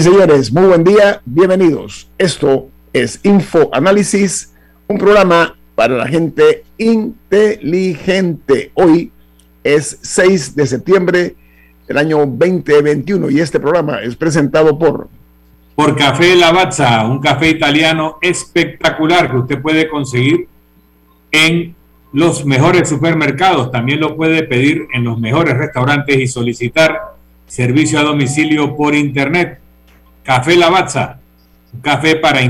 Y señores, muy buen día, bienvenidos. Esto es Info Análisis, un programa para la gente inteligente. Hoy es 6 de septiembre del año 2021 y este programa es presentado por... Por Café Lavazza, un café italiano espectacular que usted puede conseguir en los mejores supermercados. También lo puede pedir en los mejores restaurantes y solicitar servicio a domicilio por internet. Café Lavazza, un café para,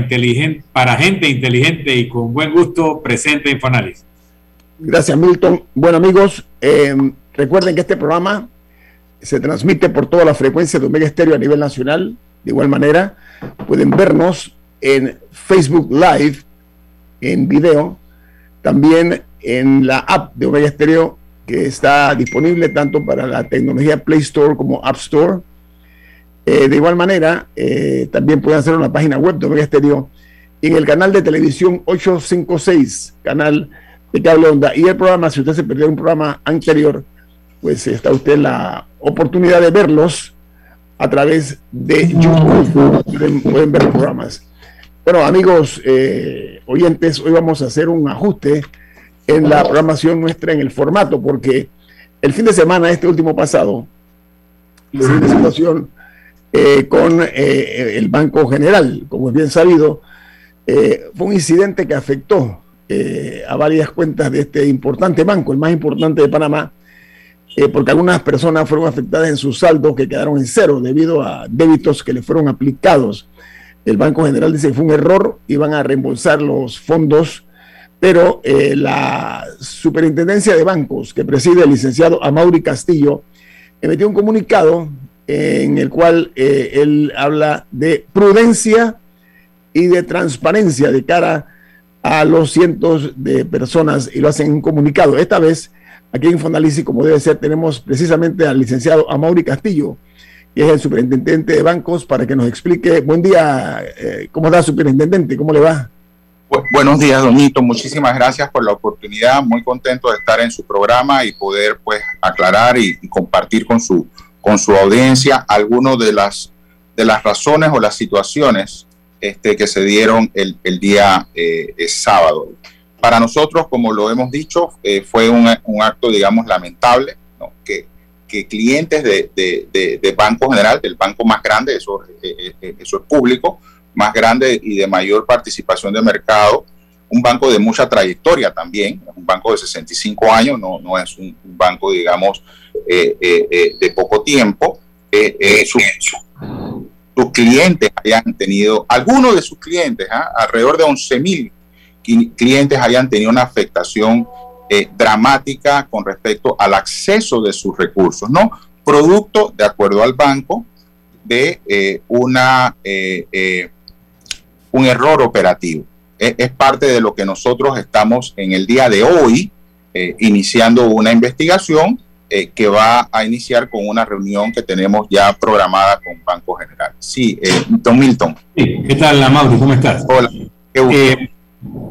para gente inteligente y con buen gusto, presente Infoanálisis. Gracias, Milton. Bueno, amigos, eh, recuerden que este programa se transmite por toda la frecuencia de Omega Estéreo a nivel nacional. De igual manera, pueden vernos en Facebook Live, en video, también en la app de Omega Estéreo que está disponible tanto para la tecnología Play Store como App Store. Eh, de igual manera, eh, también pueden hacer una página web de Omega Stereo y en el canal de televisión 856, canal de cable onda. Y el programa, si usted se perdió un programa anterior, pues está usted la oportunidad de verlos a través de YouTube. Pueden, ver los programas. Bueno, amigos eh, oyentes, hoy vamos a hacer un ajuste en la programación nuestra, en el formato, porque el fin de semana, este último pasado, una situación eh, con eh, el Banco General, como es bien sabido, eh, fue un incidente que afectó a varias cuentas de este importante banco, el más importante de Panamá, porque algunas personas fueron afectadas en sus saldos que quedaron en cero debido a débitos que le fueron aplicados. El Banco General dice que fue un error, iban a reembolsar los fondos pero la superintendencia de bancos que preside el licenciado Amaury Castillo emitió un comunicado en el cual eh, él habla de prudencia y de transparencia de cara a los cientos de personas y lo hacen en un comunicado. Esta vez, aquí en Infoanálisis, como debe ser, tenemos precisamente al licenciado Amaury Castillo, que es el superintendente de bancos, para que nos explique. Buen día, eh, ¿cómo está, superintendente? ¿Cómo le va? buenos días, Donito. Muchísimas gracias por la oportunidad. Muy contento de estar en su programa y poder pues aclarar y, compartir con su, con su audiencia algunas de las, de las razones o las situaciones este, que se dieron el, el día eh, sábado. Para nosotros, como lo hemos dicho, eh, fue un, un, acto, digamos, lamentable, que, que clientes de, de, de, Banco General, del banco más grande, eso, eh, eso es público, más grande y de mayor participación de mercado, un banco de mucha trayectoria también, un banco de 65 años, no, no es un, banco, digamos, eh, eh, eh, de poco tiempo. sus clientes hayan tenido, algunos de sus clientes, ¿ah? alrededor de 11 mil clientes hayan tenido una afectación dramática con respecto al acceso de sus recursos, ¿no? Producto, de acuerdo al banco, de una un error operativo. Es, parte de lo que nosotros estamos en el día de hoy eh, iniciando una investigación eh, que va a iniciar con una reunión que tenemos ya programada con Banco General. Sí, eh, Don Milton. Sí, ¿qué tal, Mauro? ¿Cómo estás? Hola,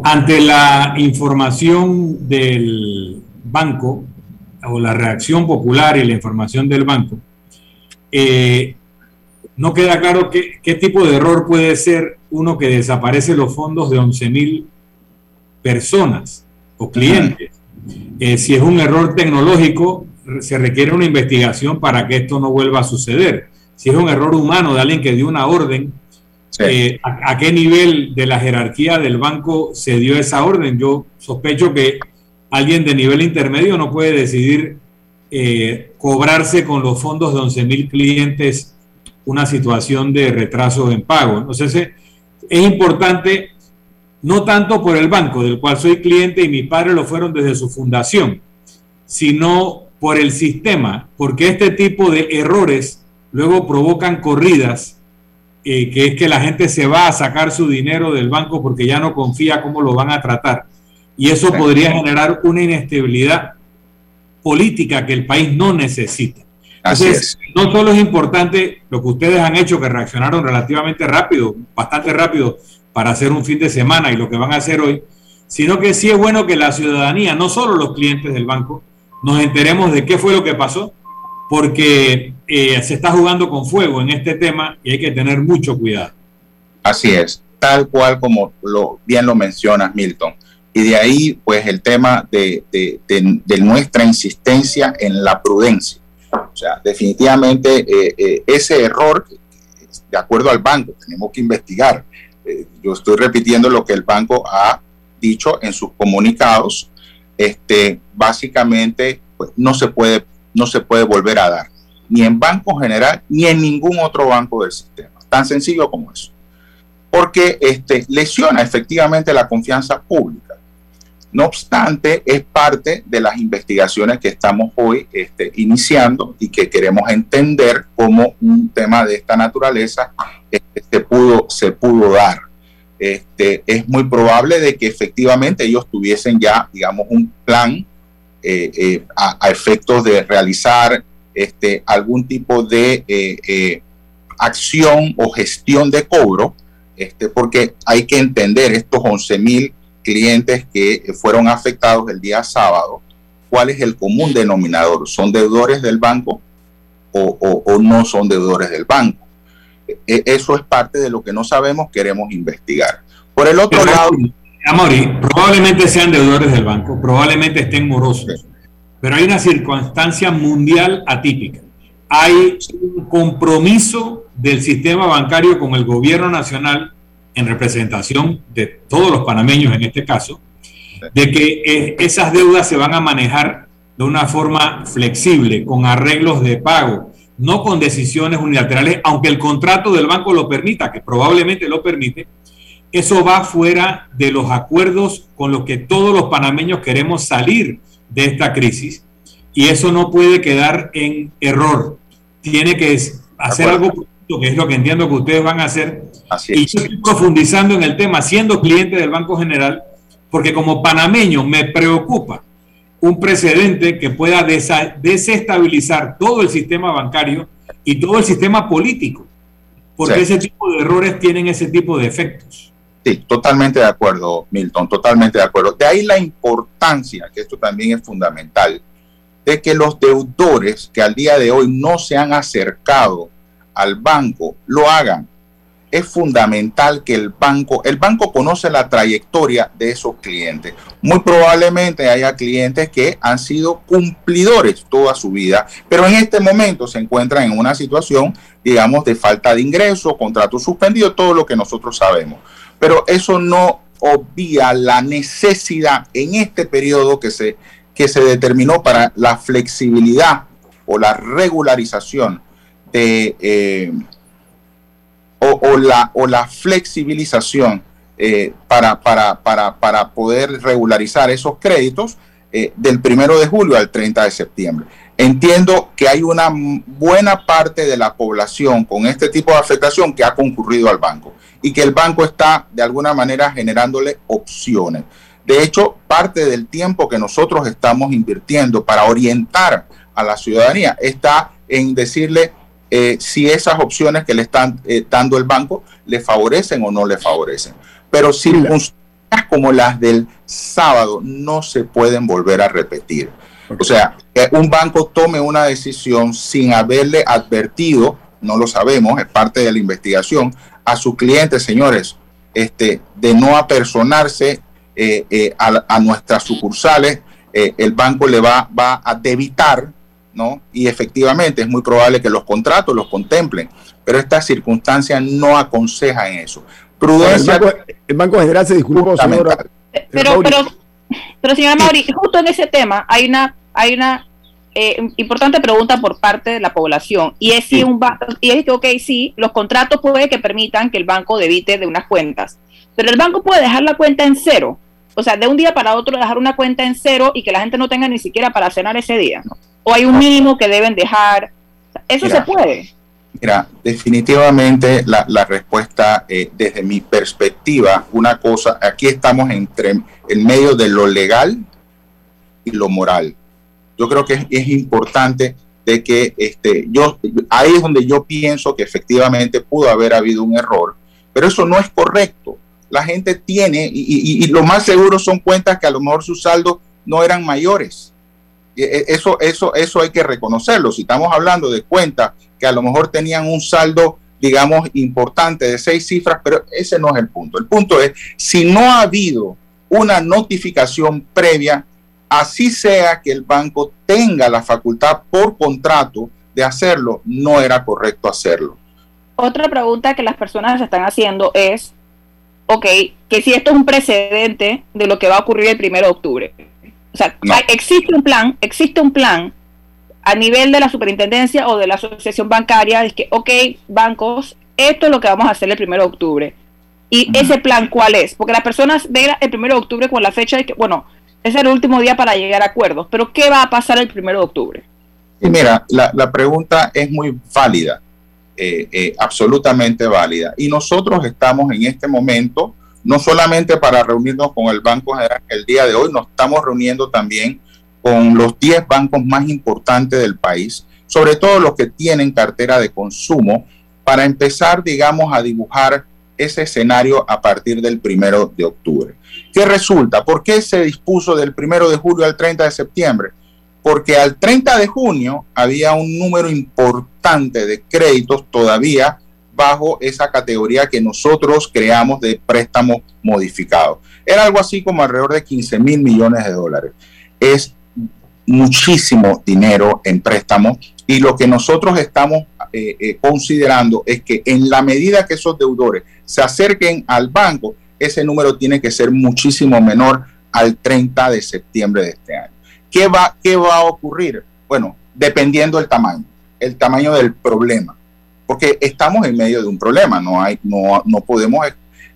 ante la información del banco o la reacción popular y la información del banco, no queda claro qué, qué tipo de error puede ser uno que desaparece los fondos de 11 mil personas o clientes. Eh, si es un error tecnológico, se requiere una investigación para que esto no vuelva a suceder. Si es un error humano de alguien que dio una orden eh, a, qué nivel de la jerarquía del banco se dio esa orden. Yo sospecho que alguien de nivel intermedio no puede decidir eh, cobrarse con los fondos de 11 mil clientes una situación de retraso en pago. Entonces, es importante, no tanto por el banco, del cual soy cliente y mi padre lo fueron desde su fundación, sino por el sistema, porque este tipo de errores luego provocan corridas, eh, que es que la gente se va a sacar su dinero del banco porque ya no confía cómo lo van a tratar. Y eso podría generar una inestabilidad política que el país no necesita. Entonces, no solo es importante lo que ustedes han hecho, que reaccionaron relativamente rápido, bastante rápido, para hacer un fin de semana y lo que van a hacer hoy, sino que sí es bueno que la ciudadanía, no solo los clientes del banco, nos enteremos de qué fue lo que pasó, porque eh, se está jugando con fuego en este tema y hay que tener mucho cuidado. Así es, tal cual como lo, bien lo mencionas, Milton. Y de ahí, pues, el tema de, de, nuestra insistencia en la prudencia. O sea, definitivamente eh, eh, ese error, de acuerdo al banco, tenemos que investigar. yo estoy repitiendo lo que el banco ha dicho en sus comunicados este, básicamente pues, no, se puede, no se puede volver a dar, ni en Banco General ni en ningún otro banco del sistema. Tan sencillo como eso. Porque este, lesiona efectivamente la confianza pública. No obstante, es parte de las investigaciones que estamos hoy este, iniciando y que queremos entender cómo un tema de esta naturaleza este, se, pudo, dar. Este, es muy probable de que efectivamente ellos tuviesen ya, digamos, un plan eh, eh, a, efectos de realizar algún tipo de eh, acción o gestión de cobro, porque hay que entender estos 11 mil clientes que fueron afectados el día sábado, cuál es el común denominador, ¿son deudores del banco o, o no son deudores del banco? E, eso es parte de lo que no sabemos, queremos investigar. Por el otro lado... Amori, probablemente sean deudores del banco, probablemente estén morosos, pero hay una circunstancia mundial atípica. Hay un compromiso del sistema bancario con el gobierno nacional en representación de todos los panameños en este caso, de que eh, esas deudas se van a manejar de una forma flexible, con arreglos de pago, no con decisiones unilaterales, aunque el contrato del banco lo permita, que probablemente lo permite, eso va fuera de los acuerdos con los que todos los panameños queremos salir de esta crisis y eso no puede quedar en error. Tiene que hacer algo que es lo que entiendo que ustedes van a hacer. y yo estoy profundizando en el tema, siendo cliente del Banco General, porque como panameño me preocupa un precedente que pueda desestabilizar todo el sistema bancario y todo el sistema político, porque ese tipo de errores tienen ese tipo de efectos. Sí, totalmente de acuerdo, Milton, totalmente de acuerdo. De ahí la importancia, que esto también es fundamental, de que los deudores que al día de hoy no se han acercado al banco lo hagan es fundamental que el banco, el banco conoce la trayectoria de esos clientes. Muy probablemente haya clientes que han sido cumplidores toda su vida, pero en este momento se encuentran en una situación, digamos, de falta de ingreso, contrato suspendido, todo lo que nosotros sabemos. Pero eso no obvia la necesidad en este periodo que se, que se determinó para la flexibilidad o la regularización de... Eh, o, la, o la flexibilización eh, para, para, para, para, poder regularizar esos créditos eh, del primero de julio al 30 de septiembre. Entiendo que hay una buena parte de la población con este tipo de afectación que ha concurrido al banco y que el banco está de alguna manera generándole opciones. De hecho, parte del tiempo que nosotros estamos invirtiendo para orientar a la ciudadanía está en decirle eh, si esas opciones que le están eh, dando el banco le favorecen o no le favorecen. Pero circunstancias como las del sábado no se pueden volver a repetir. O sea, un banco tome una decisión sin haberle advertido, no lo sabemos, es parte de la investigación, a su cliente, señores, este, de no apersonarse eh, a, nuestras sucursales, el banco le va, va a debitar ¿no? Y efectivamente es muy probable que los contratos los contemplen, pero estas circunstancias no aconsejan eso. Prudencia. El Banco, el banco General se disculpó, señora. Pero, pero, pero, señora Mauri, justo en ese tema hay una, hay una eh, importante pregunta por parte de la población y es si un banco, y es que, ok, sí, los contratos puede que permitan que el banco debite de unas cuentas, pero el banco puede dejar la cuenta en cero, o sea, de un día para otro dejar una cuenta en cero y que la gente no tenga ni siquiera para cenar ese día, o hay un mínimo que deben dejar, eso se puede. Mira, definitivamente la, la respuesta, eh, desde mi perspectiva, una cosa, aquí estamos entre en medio de lo legal y lo moral. Yo creo que es, importante de que este, yo, ahí es donde yo pienso que efectivamente pudo haber habido un error, pero eso no es correcto. La gente tiene, y, y lo más seguro son cuentas que a lo mejor sus saldos no eran mayores. E, e, eso, eso, eso hay que reconocerlo. Si estamos hablando de cuentas que a lo mejor tenían un saldo, digamos, importante de seis cifras, pero ese no es el punto. El punto es, si no ha habido una notificación previa, así sea que el banco tenga la facultad por contrato de hacerlo, no era correcto hacerlo. Otra pregunta que las personas se están haciendo es, ok, que si esto es un precedente de lo que va a ocurrir el primero de octubre. O sea, existe un plan, existe un plan a nivel de la superintendencia o de la asociación bancaria, es que, ok, bancos, esto es lo que vamos a hacer el primero de octubre. ¿Y ese plan cuál es? Porque las personas ven el primero de octubre con la fecha de que, bueno, es el último día para llegar a acuerdos, pero ¿qué va a pasar el primero de octubre? Y mira, la, la pregunta es muy válida, eh, eh, absolutamente válida. Y nosotros estamos en este momento, no solamente para reunirnos con el Banco General el día de hoy, nos estamos reuniendo también con los 10 bancos más importantes del país, sobre todo los que tienen cartera de consumo, para empezar, digamos, a dibujar ese escenario a partir del primero de octubre. ¿Qué resulta? ¿Por qué se dispuso del primero de julio al 30 de septiembre? Porque al 30 de junio había un número importante de créditos todavía bajo esa categoría que nosotros creamos de préstamos modificados. Era algo así como alrededor de 15 mil millones de dólares. Es muchísimo dinero en préstamos y lo que nosotros estamos eh, eh, considerando es que en la medida que esos deudores se acerquen al banco, ese número tiene que ser muchísimo menor al 30 de septiembre de este año. ¿Qué va, qué va a ocurrir? Bueno, dependiendo del tamaño, el tamaño del problema, porque estamos en medio de un problema, no, hay, no, no podemos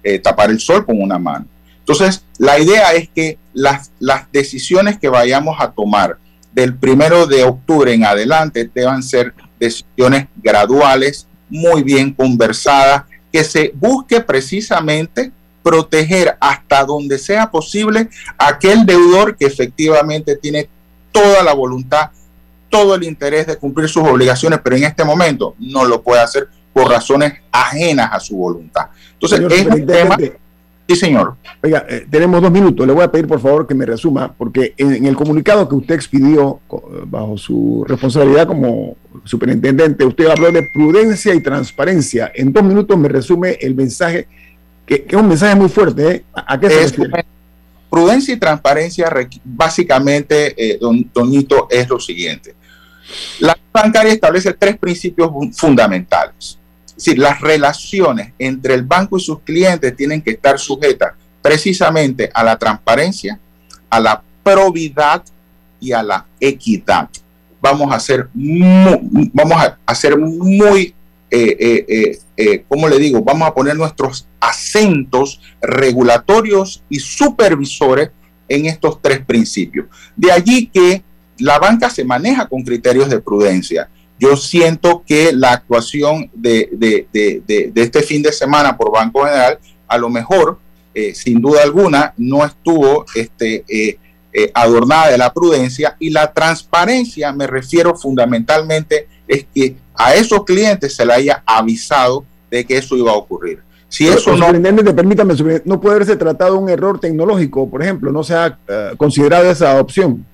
eh, tapar el sol con una mano. Entonces, la idea es que las, las decisiones que vayamos a tomar del primero de octubre en adelante deban ser decisiones graduales, muy bien conversadas, que se busque precisamente proteger hasta donde sea posible aquel deudor que efectivamente tiene toda la voluntad, todo el interés de cumplir sus obligaciones, pero en este momento no lo puede hacer por razones ajenas a su voluntad. Entonces, es un tema Sí, señor. Oiga, eh, tenemos dos minutos. Le voy a pedir, por favor, que me resuma, porque en, el comunicado que usted expidió bajo su responsabilidad como superintendente, usted habló de prudencia y transparencia. En dos minutos me resume el mensaje, que, es un mensaje muy fuerte. ¿eh? ¿A qué se refiere? Prudencia y transparencia, básicamente, eh, don Donito, es lo siguiente. La bancaria establece tres principios fundamentales es las relaciones entre el banco y sus clientes tienen que estar sujetas precisamente a la transparencia, a la probidad y a la equidad. Vamos a vamos a ser muy, eh, eh, eh, ¿cómo le digo? Vamos a poner nuestros acentos regulatorios y supervisores en estos tres principios. De allí que la banca se maneja con criterios de prudencia yo siento que la actuación de, este fin de semana por Banco General, a lo mejor, eh, sin duda alguna, no estuvo este, eh, eh, adornada de la prudencia y la transparencia, me refiero fundamentalmente, es que a esos clientes se le haya avisado de que eso iba a ocurrir. Si eso no... Permítame, no puede haberse tratado un error tecnológico, por ejemplo, no se ha considerado esa opción.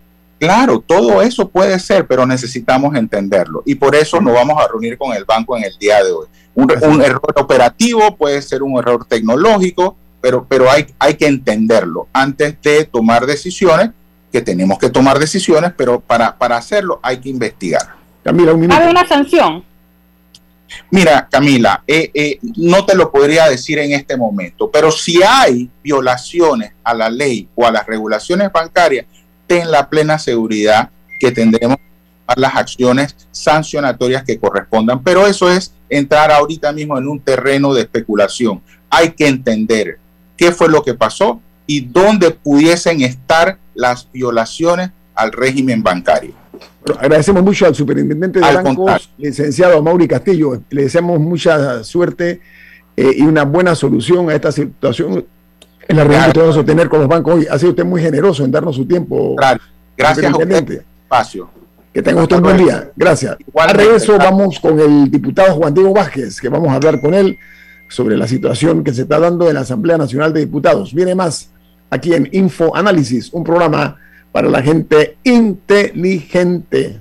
Claro, todo eso puede ser, pero necesitamos entenderlo. Y por eso nos vamos a reunir con el banco en el día de hoy. Un, error operativo puede ser un error tecnológico, pero, pero hay, hay que entenderlo antes de tomar decisiones que tenemos que tomar decisiones, pero para, para hacerlo hay que investigar. Camila, un ¿Hay una sanción? Mira, Camila, eh, eh, no te lo podría decir en este momento, pero si hay violaciones a la ley o a las regulaciones bancarias, ten la plena seguridad que tendremos las acciones sancionatorias que correspondan, pero eso es entrar ahorita mismo en un terreno de especulación. Hay que entender qué fue lo que pasó y dónde pudiesen estar las violaciones al régimen bancario. agradecemos mucho al superintendente de bancos, licenciado Mauri Castillo. Le deseamos mucha suerte eh, y una buena solución a esta situación en la reunión que vamos a tener con los bancos hoy. Ha sido usted muy generoso en darnos su tiempo. Gracias usted. Espacio. Que tenga usted un buen día. Gracias. Al regreso vamos con el diputado Juan Diego Vázquez, que vamos a hablar con él sobre la situación que se está dando en la Asamblea Nacional de Diputados. Viene más aquí en Info Análisis, un programa para la gente inteligente.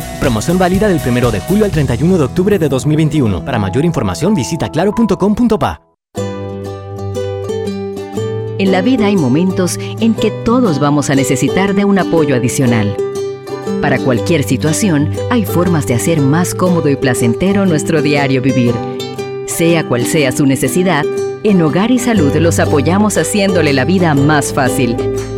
Promoción válida del 1 de julio al 31 de octubre de 2021. Para mayor información visita claro.com.pa. En la vida hay momentos en que todos vamos a necesitar de un apoyo adicional. Para cualquier situación, hay formas de hacer más cómodo y placentero nuestro diario vivir. Sea cual sea su necesidad, en Hogar y Salud los apoyamos haciéndole la vida más fácil,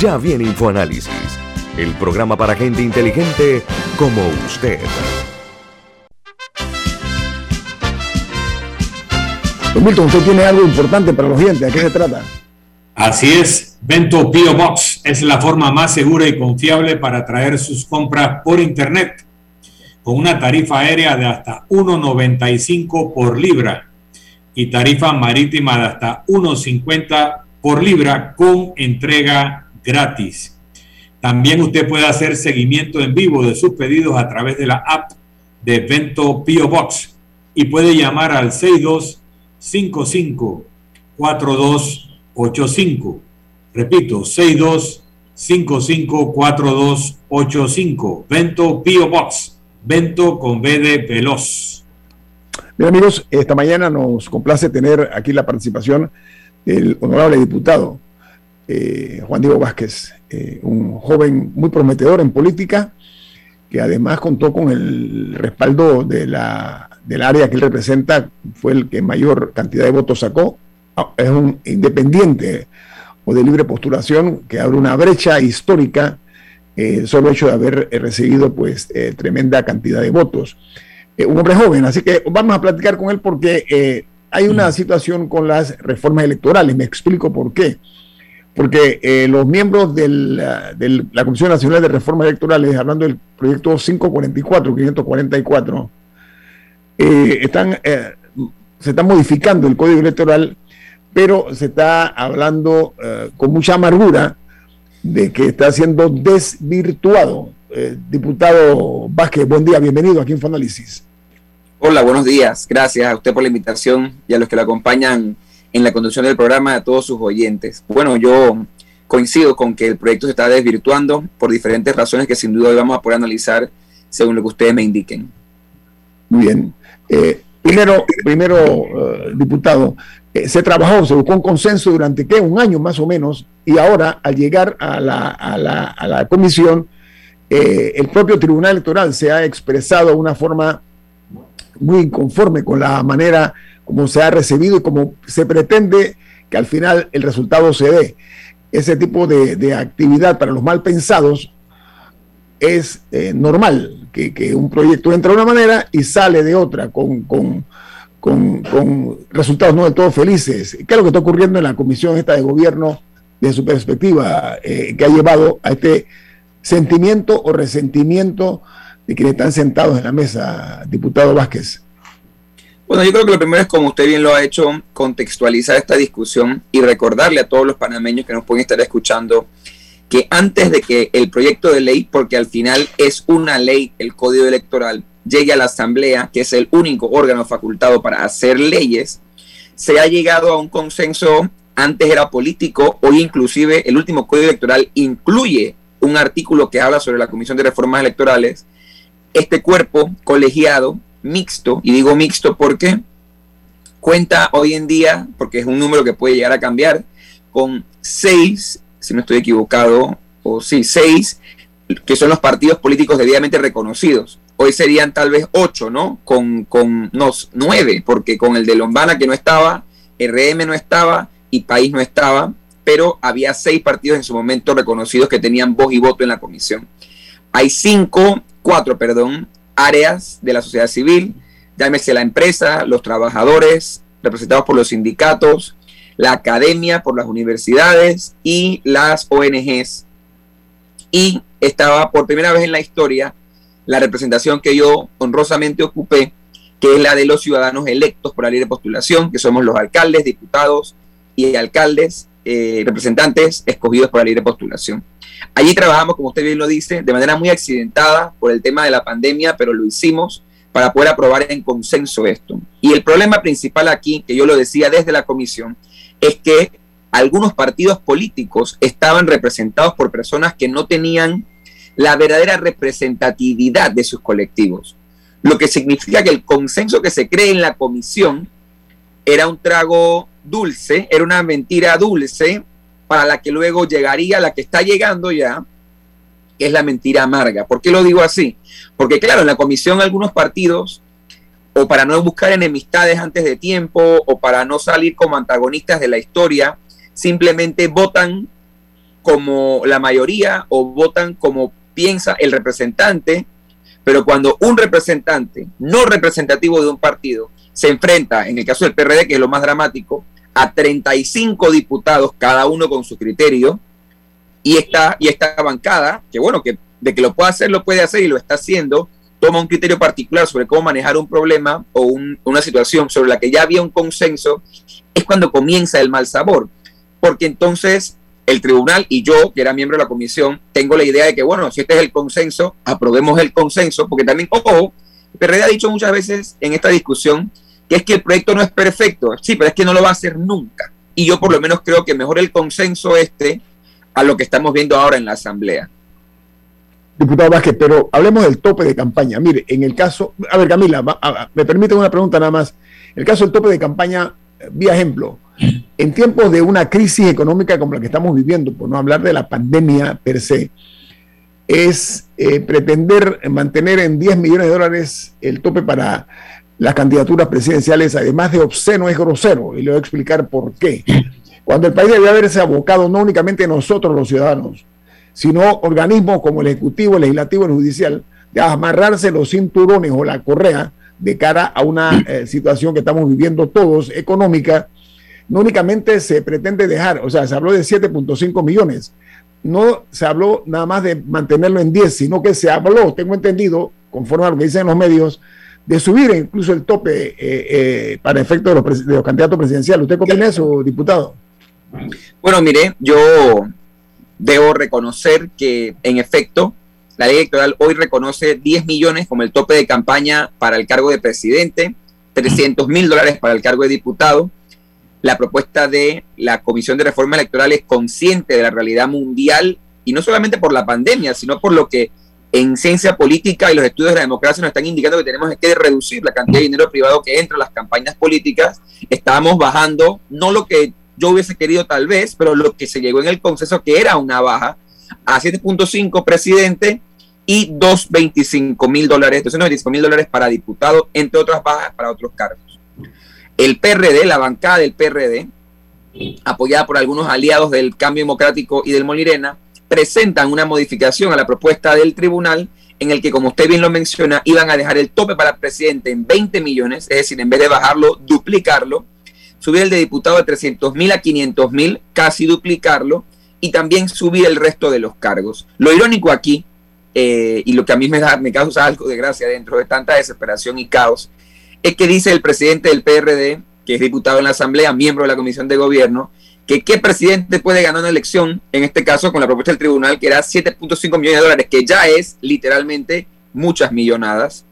Ya viene InfoAnálisis, el programa para gente inteligente como usted. Don Milton, usted tiene algo importante para los clientes. ¿A qué se trata? Así es. Bento Pio Box es la forma más segura y confiable para traer sus compras por Internet con una tarifa aérea de hasta 1.95 por libra y tarifa marítima de hasta 1.50 por libra con entrega gratis. También usted puede hacer seguimiento en vivo de sus pedidos a través de la app de Vento Pio Box y puede llamar al 6255 4285. Repito, 6255 4285. Vento Pio Box. Vento con B de veloz. Bien amigos, esta mañana nos complace tener aquí la participación del honorable diputado eh, Juan Diego Vázquez, eh, un joven muy prometedor en política, que además contó con el respaldo de la, del área que él representa, fue el que mayor cantidad de votos sacó, ah, es un independiente o de libre postulación que abre una brecha histórica, eh, solo hecho de haber recibido pues tremenda cantidad de votos. un hombre joven, así que vamos a platicar con él porque hay una mm. situación con las reformas electorales, me explico por qué porque eh, los miembros de la Comisión Nacional de Reformas Electorales, hablando del proyecto 544, 544, eh, están, eh, se está modificando el código electoral, pero se está hablando con mucha amargura de que está siendo desvirtuado. diputado Vázquez, buen día, bienvenido aquí en Fonalysis. Hola, buenos días. Gracias a usted por la invitación y a los que lo acompañan en la conducción del programa a todos sus oyentes. Bueno, yo coincido con que el proyecto se está desvirtuando por diferentes razones que sin duda vamos a poder analizar según lo que ustedes me indiquen. Muy bien. Eh, primero, primero eh, diputado, eh, se trabajó, se buscó un consenso durante ¿qué? un año más o menos, y ahora al llegar a la, a la, a la comisión, el propio Tribunal Electoral se ha expresado de una forma muy inconforme con la manera como se ha recibido y como se pretende que al final el resultado se dé. ese tipo de, actividad para los mal pensados es eh, normal, que, un proyecto entra de una manera y sale de otra, con, resultados no de todo felices. ¿Qué es lo que está ocurriendo en la comisión esta de gobierno de su perspectiva eh, que ha llevado a este sentimiento o resentimiento de quienes están sentados en la mesa, diputado Vázquez? Bueno, yo creo que lo primero es, como usted bien lo ha hecho, contextualizar esta discusión y recordarle a todos los panameños que nos pueden estar escuchando que antes de que el proyecto de ley, porque al final es una ley, el código electoral, llegue a la Asamblea, que es el único órgano facultado para hacer leyes, se ha llegado a un consenso, antes era político, hoy inclusive el último código electoral incluye un artículo que habla sobre la Comisión de Reformas Electorales. Este cuerpo colegiado mixto, y digo mixto porque cuenta hoy en día, porque es un número que puede llegar a cambiar, con seis, si no estoy equivocado, o sí, seis, que son los partidos políticos debidamente reconocidos. Hoy serían tal vez ocho, ¿no? Con, con nueve, porque con el de Lombana que no estaba, RM no estaba y País no estaba, pero había seis partidos en su momento reconocidos que tenían voz y voto en la comisión. Hay cinco, cuatro, perdón, áreas de la sociedad civil, llámese la empresa, los trabajadores, representados por los sindicatos, la academia, por las universidades y las ONGs. Y estaba por primera vez en la historia la representación que yo honrosamente ocupé, que es la de los ciudadanos electos por la ley de postulación, que somos los alcaldes, diputados y alcaldes, eh, representantes escogidos por la de postulación. Allí trabajamos, como usted bien lo dice, de manera muy accidentada por el tema de la pandemia, pero lo hicimos para poder aprobar en consenso esto. Y el problema principal aquí, que yo lo decía desde la comisión, es que algunos partidos políticos estaban representados por personas que no tenían la verdadera representatividad de sus colectivos. Lo que significa que el consenso que se cree en la comisión era un trago dulce, era una mentira dulce para la que luego llegaría la que está llegando ya, es la mentira amarga. ¿Por qué lo digo así? Porque claro, en la comisión algunos partidos, o para no buscar enemistades antes de tiempo, o para no salir como antagonistas de la historia, simplemente votan como la mayoría o votan como piensa el representante, pero cuando un representante no representativo de un partido se enfrenta, en el caso del PRD, que es lo más dramático, a 35 diputados, cada uno con su criterio, y esta, y esta bancada, que bueno, que de que lo puede hacer, lo puede hacer y lo está haciendo, toma un criterio particular sobre cómo manejar un problema o una situación sobre la que ya había un consenso, es cuando comienza el mal sabor. Porque entonces el tribunal y yo, que era miembro de la comisión, tengo la idea de que, bueno, si este es el consenso, aprobemos el consenso, porque también, ojo, PRD ha dicho muchas veces en esta discusión que es que el proyecto no es perfecto, sí, pero es que no lo va a hacer nunca. Y yo por lo menos creo que mejor el consenso este a lo que estamos viendo ahora en la Asamblea. Diputado Vázquez, pero hablemos del tope de campaña. Mire, en el caso, a ver Camila, me permite una pregunta nada más. El caso del tope de campaña, vía ejemplo, en tiempos de una crisis económica como la que estamos viviendo, por no hablar de la pandemia per se, es eh, pretender mantener en 10 millones de dólares el tope para las candidaturas presidenciales, además de obsceno, es grosero, y le voy a explicar por qué. Cuando el país debe haberse abocado no únicamente nosotros los ciudadanos, sino organismos como el Ejecutivo, el Legislativo, el Judicial, de amarrarse los cinturones o la correa de cara a una eh, situación que estamos viviendo todos, económica, no únicamente se pretende dejar, o sea, se habló de 7.5 millones, no se habló nada más de mantenerlo en 10, sino que se habló, tengo entendido, conforme a lo que dicen los medios, de subir incluso el tope eh, eh, para efecto de los, candidatos presidenciales. ¿Usted qué opina eso, diputado? Bueno, mire, yo debo reconocer que en efecto la ley electoral hoy reconoce 10 millones como el tope de campaña para el cargo de presidente, 300 mil dólares para el cargo de diputado. La propuesta de la Comisión de Reforma Electoral es consciente de la realidad mundial y no solamente por la pandemia, sino por lo que en ciencia política y los estudios de la democracia nos están indicando que tenemos que reducir la cantidad de dinero privado que entra en las campañas políticas. Estamos bajando, no lo que yo hubiese querido tal vez, pero lo que se llegó en el consenso que era una baja a 7.5 presidente y 225 mil dólares, 295 mil dólares para diputado, entre otras bajas para otros cargos. El PRD, la bancada del PRD, apoyada por algunos aliados del Cambio Democrático y del Molirena, presentan una modificación a la propuesta del tribunal en el que, como usted bien lo menciona, iban a dejar el tope para presidente en 20 millones, es decir, en vez de bajarlo, duplicarlo, subir el de diputado de 300 mil a 500 mil, casi duplicarlo, y también subir el resto de los cargos. Lo irónico aquí, eh, y lo que a mí me, da, me causa algo de gracia dentro de tanta desesperación y caos, es que dice el presidente del PRD, que es diputado en la Asamblea, miembro de la Comisión de Gobierno, que qué presidente puede ganar una elección, en este caso con la propuesta del tribunal, que era 7.5 millones de dólares, que ya es literalmente muchas millonadas.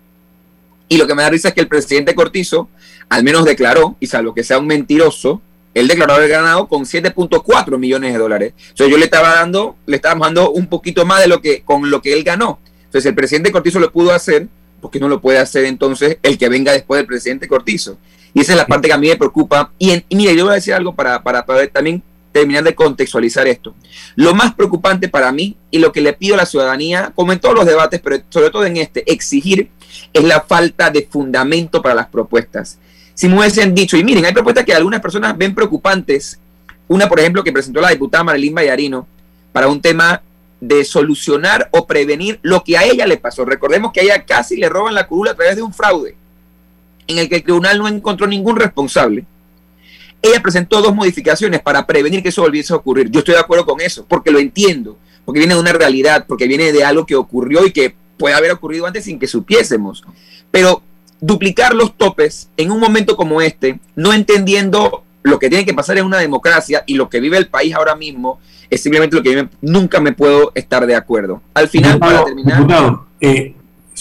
Y lo que me da risa es que el presidente Cortizo al menos declaró, y salvo que sea un mentiroso, él declaró haber ganado con 7.4 millones de dólares. Entonces yo le estaba dando, le estaba dando un poquito más de lo que, con lo que él ganó. Entonces el presidente Cortizo lo pudo hacer, porque no lo puede hacer entonces el que venga después del presidente Cortizo. Y esa es la parte que a mí me preocupa. Y, y mire, yo voy a decir algo para, para poder también terminar de contextualizar esto. Lo más preocupante para mí y lo que le pido a la ciudadanía, como en todos los debates, pero sobre todo en este, exigir es la falta de fundamento para las propuestas. Si me hubiesen dicho, y miren, hay propuestas que algunas personas ven preocupantes, una por ejemplo que presentó la diputada Marilyn Bayarino para un tema de solucionar o prevenir lo que a ella le pasó. Recordemos que a ella casi le roban la curula a través de un fraude en el que el tribunal no encontró ningún responsable. Ella presentó dos modificaciones para prevenir que eso volviese a ocurrir. Yo estoy de acuerdo con eso, porque lo entiendo, porque viene de una realidad, porque viene de algo que ocurrió y que puede haber ocurrido antes sin que supiésemos. Pero duplicar los topes en un momento como este, no entendiendo lo que tiene que pasar en una democracia y lo que vive el país ahora mismo, es simplemente lo que nunca me puedo estar de acuerdo. Al final, para terminar... Eh,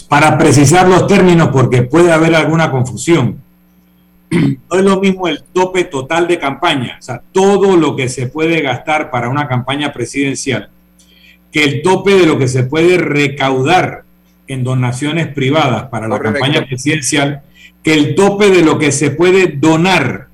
para precisar los términos, porque puede haber alguna confusión. No es lo mismo el tope total de campaña, o sea, todo lo que se puede gastar para una campaña presidencial, que el tope de lo que se puede recaudar en donaciones privadas para la campaña presidencial, que el tope de lo que se puede donar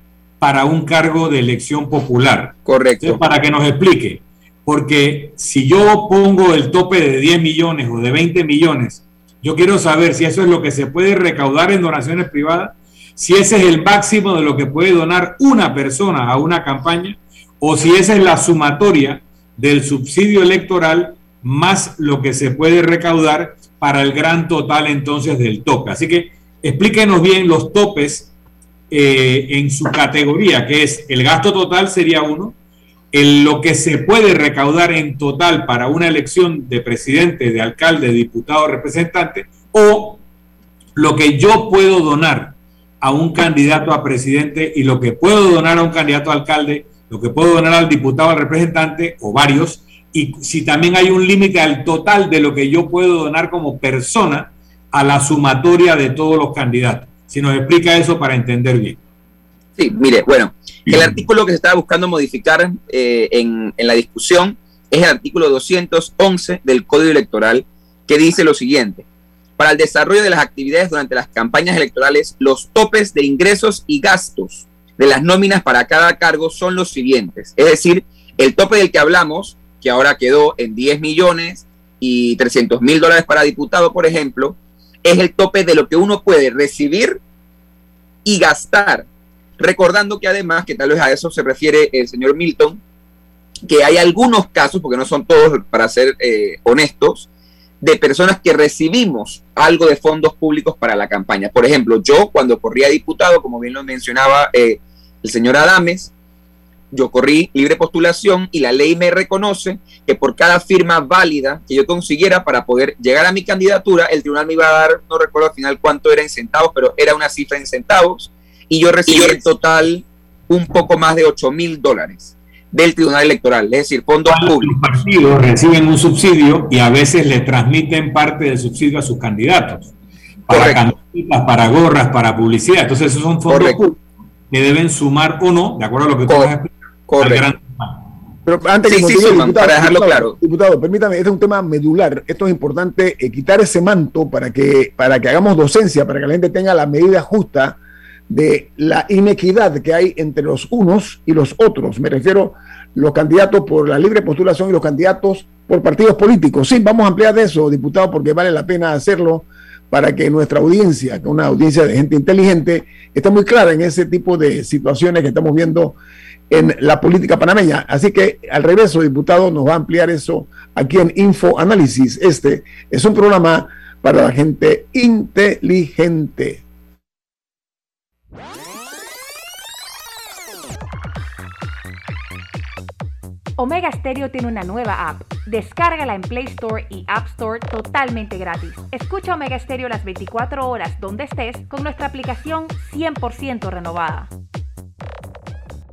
para un cargo de elección popular. Correcto. para que nos explique, porque si yo pongo el tope de 10 millones o de 20 millones yo quiero saber si eso es lo que se puede recaudar en donaciones privadas, si ese es el máximo de lo que puede donar una persona a una campaña, o si esa es la sumatoria del subsidio electoral más lo que se puede recaudar para el gran total entonces del tope. Así que explíquenos bien los topes eh, en su categoría, que es el gasto total sería uno, lo que se puede recaudar en total para una elección de presidente, de alcalde, diputado, representante, o lo que yo puedo donar a un candidato a presidente y lo que puedo donar a un candidato a alcalde, lo que puedo donar al diputado, al representante o varios, y si también hay un límite al total de lo que yo puedo donar como persona a la sumatoria de todos los candidatos. Si nos explica eso para entender bien. Sí, mire, bueno, el artículo que se estaba buscando modificar eh, en, en la discusión es el artículo 211 del Código Electoral, que dice lo siguiente. Para el desarrollo de las actividades durante las campañas electorales, los topes de ingresos y gastos de las nóminas para cada cargo son los siguientes. Es decir, el tope del que hablamos, que ahora quedó en 10 millones y 300 mil dólares para diputado, por ejemplo, es el tope de lo que uno puede recibir y gastar Recordando que además, que tal vez a eso se refiere el señor Milton, que hay algunos casos, porque no son todos para ser eh, honestos, de personas que recibimos algo de fondos públicos para la campaña. Por ejemplo, yo cuando corría diputado, como bien lo mencionaba eh, el señor Adames, yo corrí libre postulación y la ley me reconoce que por cada firma válida que yo consiguiera para poder llegar a mi candidatura, el tribunal me iba a dar, no recuerdo al final cuánto era en centavos, pero era una cifra en centavos y yo recibí en total un poco más de 8 mil dólares del Tribunal Electoral, es decir, fondos públicos. Los partidos reciben un subsidio y a veces le transmiten parte del subsidio a sus candidatos. Para camisetas, para gorras, para publicidad. Entonces, esos son fondos que deben sumar o no, de acuerdo a lo que tú vas a explicar. Correcto. Pero antes que sí, diputado, para dejarlo claro. Diputado, permítame, este es un tema medular. Esto es importante, eh, quitar ese manto para que, para que hagamos docencia, para que la gente tenga la medida justa de la inequidad que hay entre los unos y los otros. Me refiero los candidatos por la libre postulación y los candidatos por partidos políticos. Sí, vamos a ampliar de eso, diputado, porque vale la pena hacerlo para que nuestra audiencia, que es una audiencia de gente inteligente, esté muy clara en ese tipo de situaciones que estamos viendo en la política panameña. Así que al regreso, diputado, nos va a ampliar eso aquí en Info Análisis. Este es un programa para la gente inteligente. Omega Stereo tiene una nueva app. Descárgala en Play Store y App Store totalmente gratis. Escucha Omega Stereo las 24 horas donde estés con nuestra aplicación 100% renovada.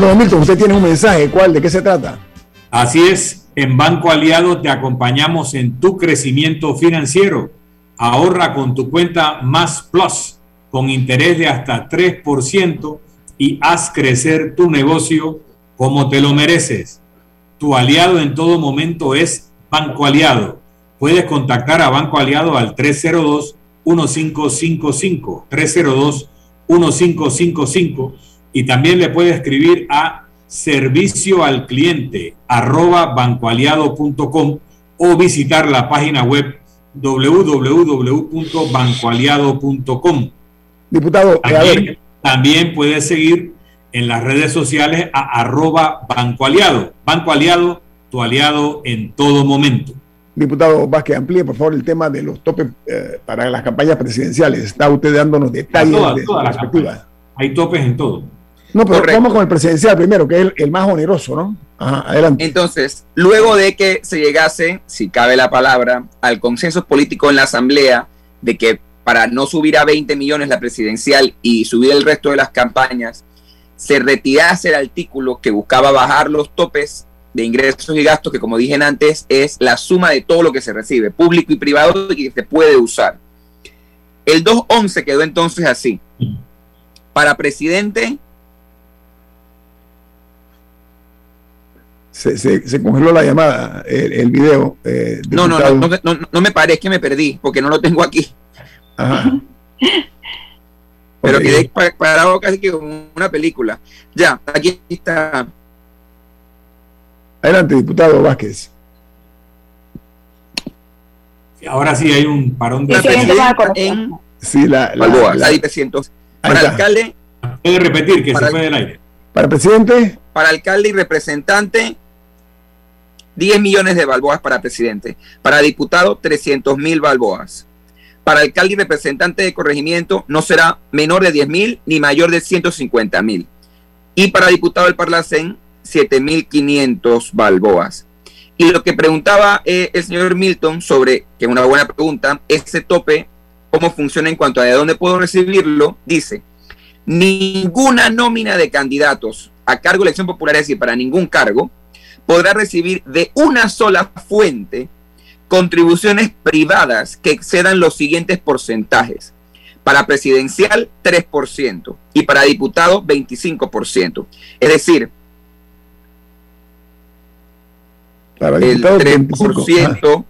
Bueno, usted tiene un mensaje. ¿Cuál? ¿De qué se trata? Así es. En Banco Aliado te acompañamos en tu crecimiento financiero. Ahorra con tu cuenta Más Plus con interés de hasta 3% y haz crecer tu negocio como te lo mereces. Tu aliado en todo momento es Banco Aliado. Puedes contactar a Banco Aliado al 302 1555 302 1555 y también le puede escribir a servicio al cliente arroba bancoaliado.com o visitar la página web www.bancoaliado.com. Diputado, también, también puede seguir en las redes sociales a arroba Banco Aliado. Banco Aliado, tu aliado en todo momento. Diputado Vázquez, amplíe por favor el tema de los topes eh, para las campañas presidenciales. Está usted dándonos detalles de la perspectiva. Hay topes en todo. No, pero vamos con el presidencial primero, que es el, más oneroso, ¿no? Ajá, adelante. Entonces, luego de que se llegase, si cabe la palabra, al consenso político en la Asamblea de que para no subir a 20 millones la presidencial y subir el resto de las campañas, se retirase el artículo que buscaba bajar los topes de ingresos y gastos, que como dije antes, es la suma de todo lo que se recibe, público y privado, y que se puede usar. El 2.11 quedó entonces así. Para presidente, Se, se, congeló la llamada, el, video. Eh, no, no, no, no, no, me parece que me perdí, porque no lo tengo aquí. Ajá. Pero quedé parado casi que como una película. Ya, aquí está. Adelante, diputado Vázquez. Ahora sí hay un parón de... En, sí, la, la, la, la, 300. Para alcalde... Puede repetir que se fue del aire. Para presidente. Para alcalde y representante, 10 millones de balboas para presidente. Para diputado, 300 mil balboas. Para alcalde y representante de corregimiento no será menor de 10 mil ni mayor de 150 mil. Y para diputado del Parlacén, 7 mil 500 balboas. Y lo que preguntaba eh, el señor Milton sobre, que es una buena pregunta, ese tope, cómo funciona en cuanto a de dónde puedo recibirlo, dice, ninguna nómina de candidatos a cargo de elección popular, es decir, para ningún cargo, podrá recibir de una sola fuente contribuciones privadas que excedan los siguientes porcentajes. Para presidencial, 3% y para diputado, 25%. Es decir, para el 3%,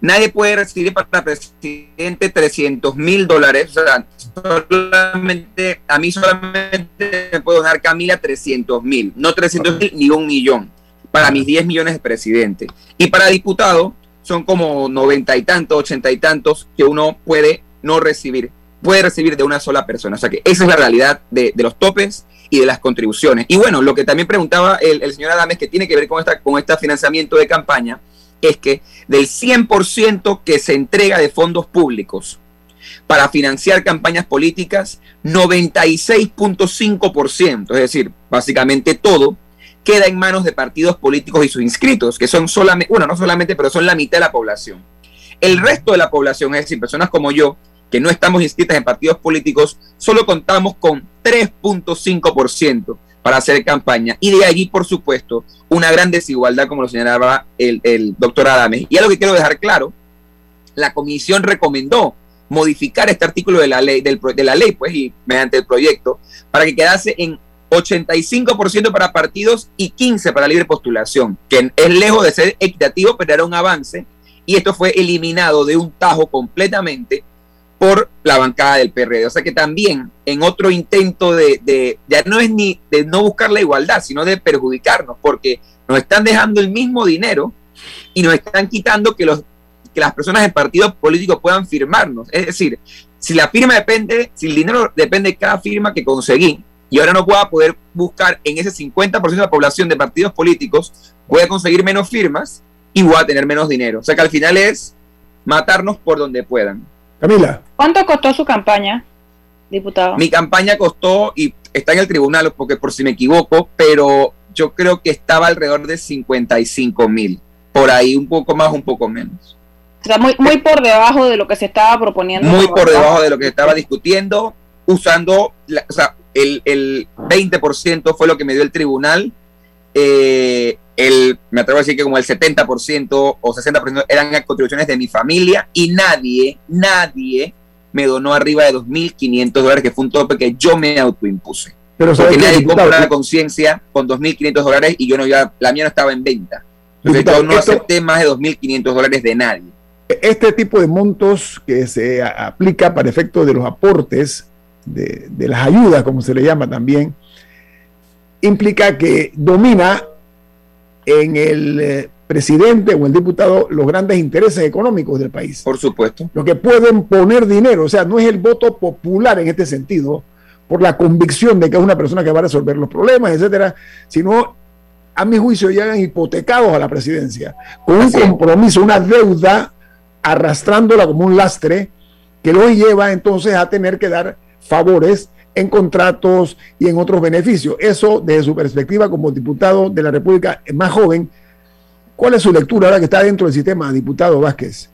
nadie puede recibir para presidente 300 mil dólares. O sea, solamente, a mí solamente me puedo dar Camila 300 mil, no 300 mil ni un millón para mis 10 millones de presidente. Y para diputado son como 90 y tantos, 80 y tantos que uno puede no recibir, puede recibir de una sola persona. O sea que esa es la realidad de, los topes y de las contribuciones. Y bueno, lo que también preguntaba el, señor Adames, que tiene que ver con, esta, con este financiamiento de campaña, es que del 100% que se entrega de fondos públicos para financiar campañas políticas, 96.5%, es decir, básicamente todo, queda en manos de partidos políticos y sus inscritos, que son solamente, bueno, no solamente, pero son la mitad de la población. El resto de la población, es decir, personas como yo, que no estamos inscritas en partidos políticos, solo contamos con 3.5% para hacer campaña. Y de allí, por supuesto, una gran desigualdad, como lo señalaba el, el doctor Adames. Y algo que quiero dejar claro, la comisión recomendó modificar este artículo de la ley, del, de la ley, pues, y mediante el proyecto, para que quedase en 85% para partidos y 15% para libre postulación, que es lejos de ser equitativo, pero era un avance, y esto fue eliminado de un tajo completamente por la bancada del PRD. O sea que también en otro intento de, de, ya no es ni de no buscar la igualdad, sino de perjudicarnos, porque nos están dejando el mismo dinero y nos están quitando que, los, que las personas en partidos políticos puedan firmarnos. Es decir, si la firma depende, si el dinero depende de cada firma que conseguí, y ahora no pueda poder buscar en ese 50% de la población de partidos políticos, voy a conseguir menos firmas y voy a tener menos dinero. O sea que al final es matarnos por donde puedan. Camila. ¿Cuánto costó su campaña, diputado? Mi campaña costó, y está en el tribunal, porque por si me equivoco, pero yo creo que estaba alrededor de 55 mil. Por ahí, un poco más, un poco menos. O sea, muy, muy por debajo de lo que se estaba proponiendo. Muy por debajo de lo que se estaba discutiendo, usando, o sea, el, el 20% fue lo que me dio el tribunal. Eh, el, me atrevo a decir que como el 70% o 60% eran contribuciones de mi familia y nadie, nadie me donó arriba de 2.500 dólares, que fue un tope que yo me autoimpuse. Pero Porque nadie compra la conciencia con 2.500 dólares y yo no ya, la mía no estaba en venta. Entonces yo no acepté más de 2.500 dólares de nadie. Este tipo de montos que se aplica para efecto de los aportes, de, de las ayudas, como se le llama también, implica que domina en el eh, presidente o el diputado los grandes intereses económicos del país. Por supuesto. Lo que pueden poner dinero, o sea, no es el voto popular en este sentido, por la convicción de que es una persona que va a resolver los problemas, etcétera, sino a mi juicio llegan hipotecados a la presidencia, con un compromiso, una deuda, arrastrándola como un lastre, que lo lleva entonces a tener que dar favores en contratos y en otros beneficios. Eso, desde su perspectiva como diputado de la República más joven, ¿cuál es su lectura ahora que está dentro del sistema, diputado Vázquez?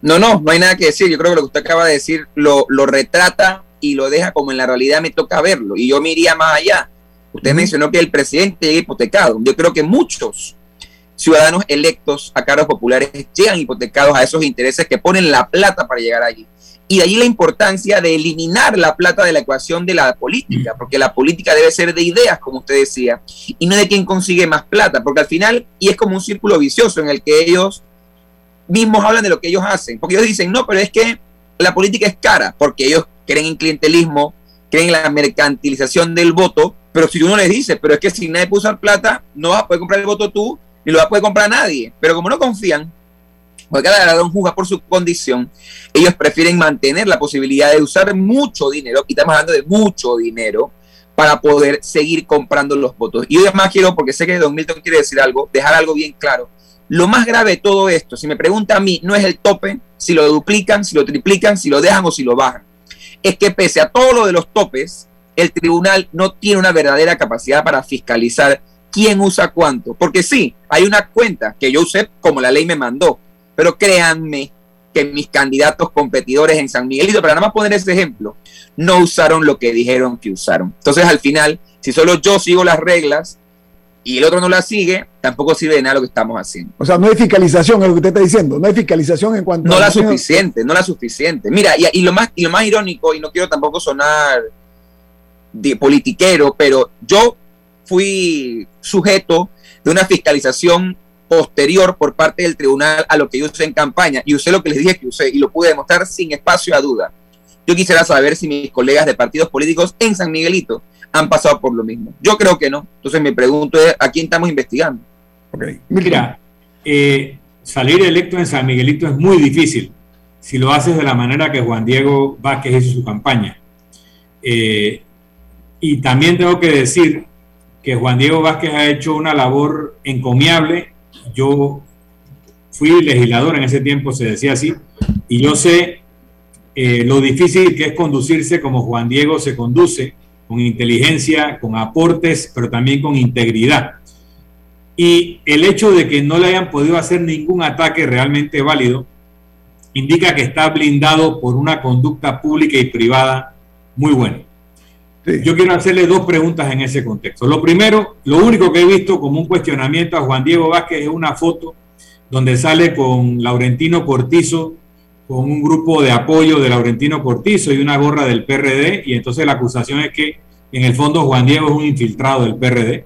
No, no, no hay nada que decir. Yo creo que lo que usted acaba de decir lo, lo retrata y lo deja como en la realidad me toca verlo. Y yo me iría más allá. Usted mencionó que el presidente llega hipotecado. Yo creo que muchos ciudadanos electos a cargos populares llegan hipotecados a esos intereses que ponen la plata para llegar allí. Y de ahí la importancia de eliminar la plata de la ecuación de la política, porque la política debe ser de ideas, como usted decía, y no de quién consigue más plata, porque al final, y es como un círculo vicioso en el que ellos mismos hablan de lo que ellos hacen, porque ellos dicen, no, pero es que la política es cara, porque ellos creen en clientelismo, creen en la mercantilización del voto, pero si uno les dice, pero es que si nadie usar plata, no vas a poder comprar el voto tú, ni lo vas a poder comprar nadie, pero como no confían, porque cada galardón juzga por su condición, ellos prefieren mantener la posibilidad de usar mucho dinero, y estamos hablando de mucho dinero, para poder seguir comprando los votos. Y yo además quiero, porque sé que Don Milton quiere decir algo, dejar algo bien claro. Lo más grave de todo esto, si me pregunta a mí, no es el tope, si lo duplican, si lo triplican, si lo dejan o si lo bajan. Es que pese a todo lo de los topes, el tribunal no tiene una verdadera capacidad para fiscalizar quién usa cuánto. Porque sí, hay una cuenta que yo usé como la ley me mandó, pero créanme que mis candidatos competidores en San Miguelito, para nada más poner ese ejemplo, no usaron lo que dijeron que usaron. Entonces, al final, si solo yo sigo las reglas y el otro no las sigue, tampoco sirve de nada lo que estamos haciendo. O sea, no hay fiscalización, es lo que usted está diciendo, no hay fiscalización en cuanto no la suficiente, no la suficiente. Mira, y, lo más, y lo más irónico, y no quiero tampoco sonar de politiquero, pero yo fui sujeto de una fiscalización posterior por parte del tribunal a lo que yo usé en campaña y usé lo que les dije que usé y lo pude demostrar sin espacio a duda. Yo quisiera saber si mis colegas de partidos políticos en San Miguelito han pasado por lo mismo. Yo creo que no. Entonces mi pregunta es, ¿a quién estamos investigando? Mira, eh, salir electo en San Miguelito es muy difícil si lo haces de la manera que Juan Diego Vázquez hizo su campaña. Eh, y también tengo que decir que Juan Diego Vázquez ha hecho una labor encomiable yo fui legislador en ese tiempo, se decía así, y yo sé eh, lo difícil que es conducirse como Juan Diego se conduce, con inteligencia, con aportes, pero también con integridad. Y el hecho de que no le hayan podido hacer ningún ataque realmente válido indica que está blindado por una conducta pública y privada muy buena. Yo quiero hacerle dos preguntas en ese contexto. Lo primero, lo único que he visto como un cuestionamiento a Juan Diego Vázquez es una foto donde sale con Laurentino Cortizo, con un grupo de apoyo de Laurentino Cortizo y una gorra del PRD, y entonces la acusación es que en el fondo Juan Diego es un infiltrado del PRD,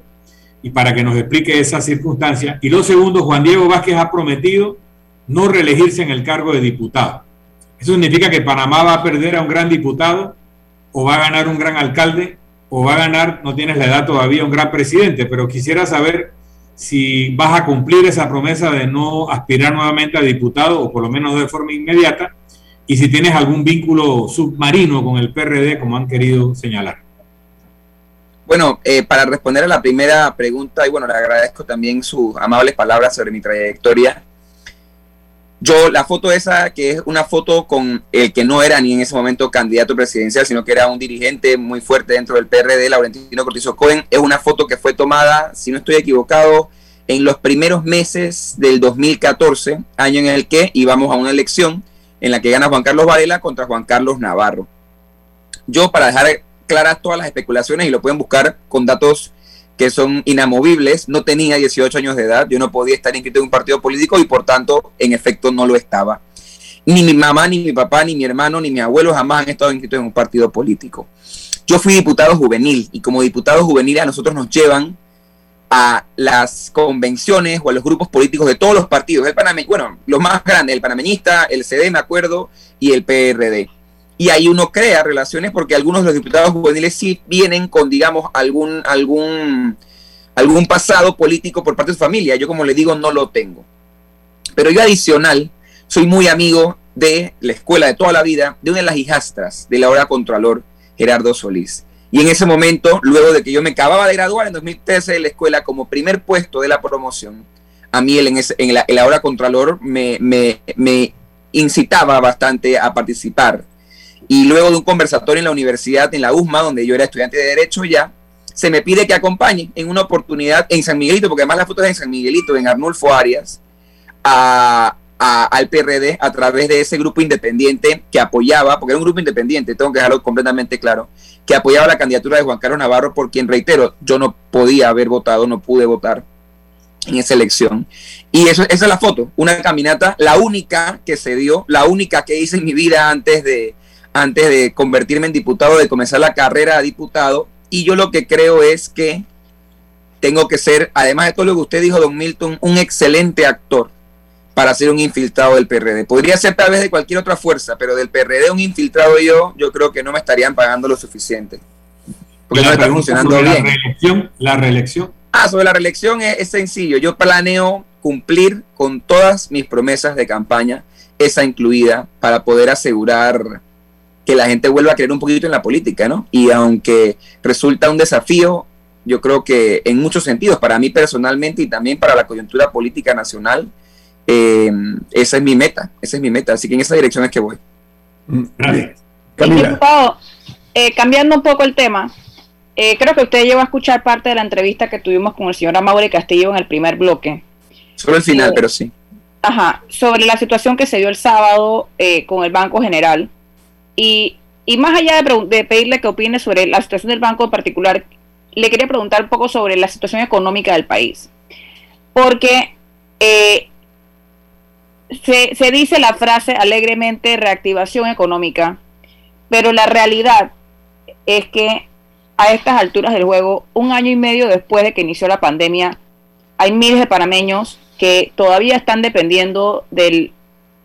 y para que nos explique esa circunstancia. Y lo segundo, Juan Diego Vázquez ha prometido no reelegirse en el cargo de diputado. Eso significa que Panamá va a perder a un gran diputado o va a ganar un gran alcalde o va a ganar, no tienes la edad todavía, un gran presidente, pero quisiera saber si vas a cumplir esa promesa de no aspirar nuevamente a diputado o por lo menos de forma inmediata y si tienes algún vínculo submarino con el PRD como han querido señalar. Bueno, eh, para responder a la primera pregunta, y bueno, le agradezco también sus amables palabras sobre mi trayectoria. Yo, la foto esa, que es una foto con el que no era ni en ese momento candidato presidencial, sino que era un dirigente muy fuerte dentro del PRD, Laurentino Cortizo Cohen, es una foto que fue tomada, si no estoy equivocado, en los primeros meses del 2014, año en el que íbamos a una elección en la que gana Juan Carlos Varela contra Juan Carlos Navarro. Yo, para dejar claras todas las especulaciones, y lo pueden buscar con datos que son inamovibles. No tenía 18 años de edad, yo no podía estar inscrito en un partido político y por tanto, en efecto, no lo estaba. Ni mi mamá, ni mi papá, ni mi hermano, ni mi abuelo jamás han estado inscritos en un partido político. Yo fui diputado juvenil y como diputado juvenil a nosotros nos llevan a las convenciones o a los grupos políticos de todos los partidos, el bueno, los más grandes, el panameñista, el CD, me acuerdo, y el PRD y ahí uno crea relaciones porque algunos de los diputados juveniles sí vienen con, digamos, algún, algún, algún pasado político por parte de su familia. Yo, como le digo, no lo tengo. Pero yo adicional, soy muy amigo de la escuela de toda la vida, de una de las hijastras de la hora Contralor, Gerardo Solís. Y en ese momento, luego de que yo me acababa de graduar en 2013 de la escuela como primer puesto de la promoción, a mí en, en, la, en la hora Contralor me, me, me incitaba bastante a participar y luego de un conversatorio en la universidad, en la USMA, donde yo era estudiante de Derecho ya, se me pide que acompañe en una oportunidad en San Miguelito, porque además la foto es en San Miguelito, en Arnulfo Arias, a, al PRD a través de ese grupo independiente que apoyaba, porque era un grupo independiente, tengo que dejarlo completamente claro, que apoyaba la candidatura de Juan Carlos Navarro, por quien reitero, yo no podía haber votado, no pude votar en esa elección. Y eso, esa es la foto, una caminata, la única que se dio, la única que hice en mi vida antes de, antes de convertirme en diputado, de comenzar la carrera a diputado. Y yo lo que creo es que tengo que ser, además de todo lo que usted dijo, don Milton, un excelente actor para ser un infiltrado del PRD. Podría ser tal vez de cualquier otra fuerza, pero del PRD un infiltrado yo, yo creo que no me estarían pagando lo suficiente. Porque no está funcionando bien. La reelección, la reelección. Ah, sobre la reelección es, es sencillo. Yo planeo cumplir con todas mis promesas de campaña, esa incluida, para poder asegurar que la gente vuelva a creer un poquito en la política, ¿no? Y aunque resulta un desafío, yo creo que en muchos sentidos, para mí personalmente y también para la coyuntura política nacional, eh, esa es mi meta, esa es mi meta, así que en esa dirección es que voy. Mm, eh, cambiando un poco el tema, eh, creo que usted llegó a escuchar parte de la entrevista que tuvimos con el señor Amaury Castillo en el primer bloque. Solo el final, pero sí. Ajá, sobre la situación que se dio el sábado con el Banco General y, más allá de, pedirle que opine sobre la situación del banco en particular, le quería preguntar un poco sobre la situación económica del país. Porque eh, se, se dice la frase alegremente reactivación económica, pero la realidad es que a estas alturas del juego, un año y medio después de que inició la pandemia, hay miles de panameños que todavía están dependiendo del,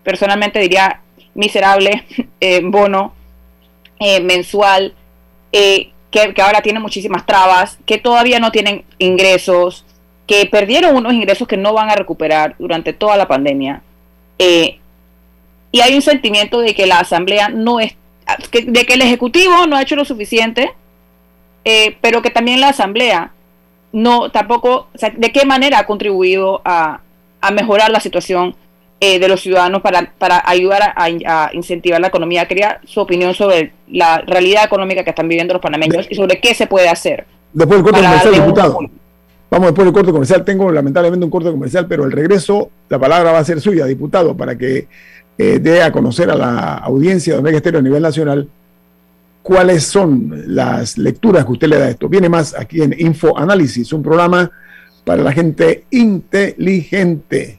personalmente diría, miserable eh, bono eh, mensual eh, que, ahora tiene muchísimas trabas, que todavía no tienen ingresos, que perdieron unos ingresos que no van a recuperar durante toda la pandemia. y hay un sentimiento de que la Asamblea no es, de que el Ejecutivo no ha hecho lo suficiente, pero que también la Asamblea no tampoco, de qué manera ha contribuido a, a mejorar la situación eh, de los ciudadanos para, para ayudar a, incentivar la economía. Quería su opinión sobre la realidad económica que están viviendo los panameños y sobre qué se puede hacer. Después del corte comercial, diputado. Vamos después del corte comercial. Tengo lamentablemente un corte comercial, pero el regreso, la palabra va a ser suya, diputado, para que eh, dé a conocer a la audiencia de Omega Estéreo a nivel nacional cuáles son las lecturas que usted le da a esto. Viene más aquí en Info Análisis, un programa para la gente inteligente.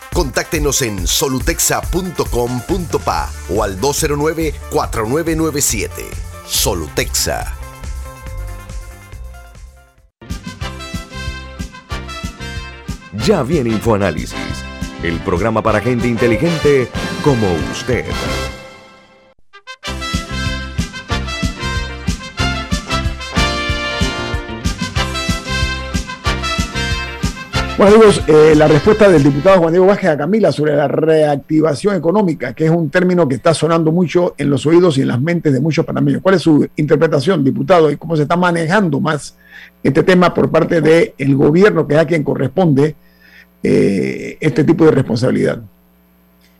Contáctenos en solutexa.com.pa o al 209-4997. Solutexa. Ya viene InfoAnálisis, el programa para gente inteligente como usted. Bueno, amigos, eh, la respuesta del diputado Juan Diego Vázquez a Camila sobre la reactivación económica, que es un término que está sonando mucho en los oídos y en las mentes de muchos panameños. ¿Cuál es su interpretación, diputado, y cómo se está manejando más este tema por parte del gobierno, que es a quien corresponde eh, este tipo de responsabilidad?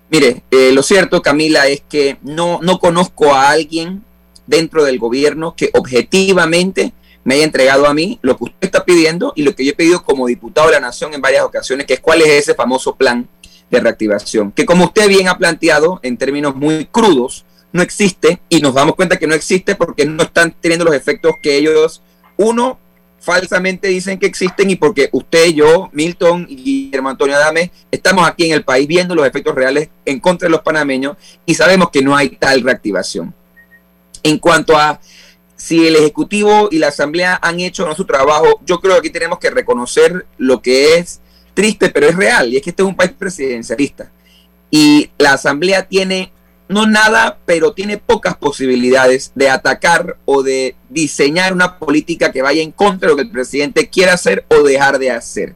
Mire, eh, lo cierto, Camila, es que no, no conozco a alguien dentro del gobierno que objetivamente me haya entregado a mí lo que usted está pidiendo y lo que yo he pedido como diputado de la Nación en varias ocasiones, que es cuál es ese famoso plan de reactivación, que como usted bien ha planteado en términos muy crudos, no existe y nos damos cuenta que no existe porque no están teniendo los efectos que ellos, uno, falsamente dicen que existen y porque usted, yo, Milton y Guillermo Antonio Adame estamos aquí en el país viendo los efectos reales en contra de los panameños y sabemos que no hay tal reactivación. En cuanto a si el Ejecutivo y la Asamblea han hecho no su trabajo, yo creo que aquí tenemos que reconocer lo que es triste, pero es real, y es que este es un país presidencialista. Y la Asamblea tiene, no nada, pero tiene pocas posibilidades de atacar o de diseñar una política que vaya en contra de lo que el presidente quiera hacer o dejar de hacer.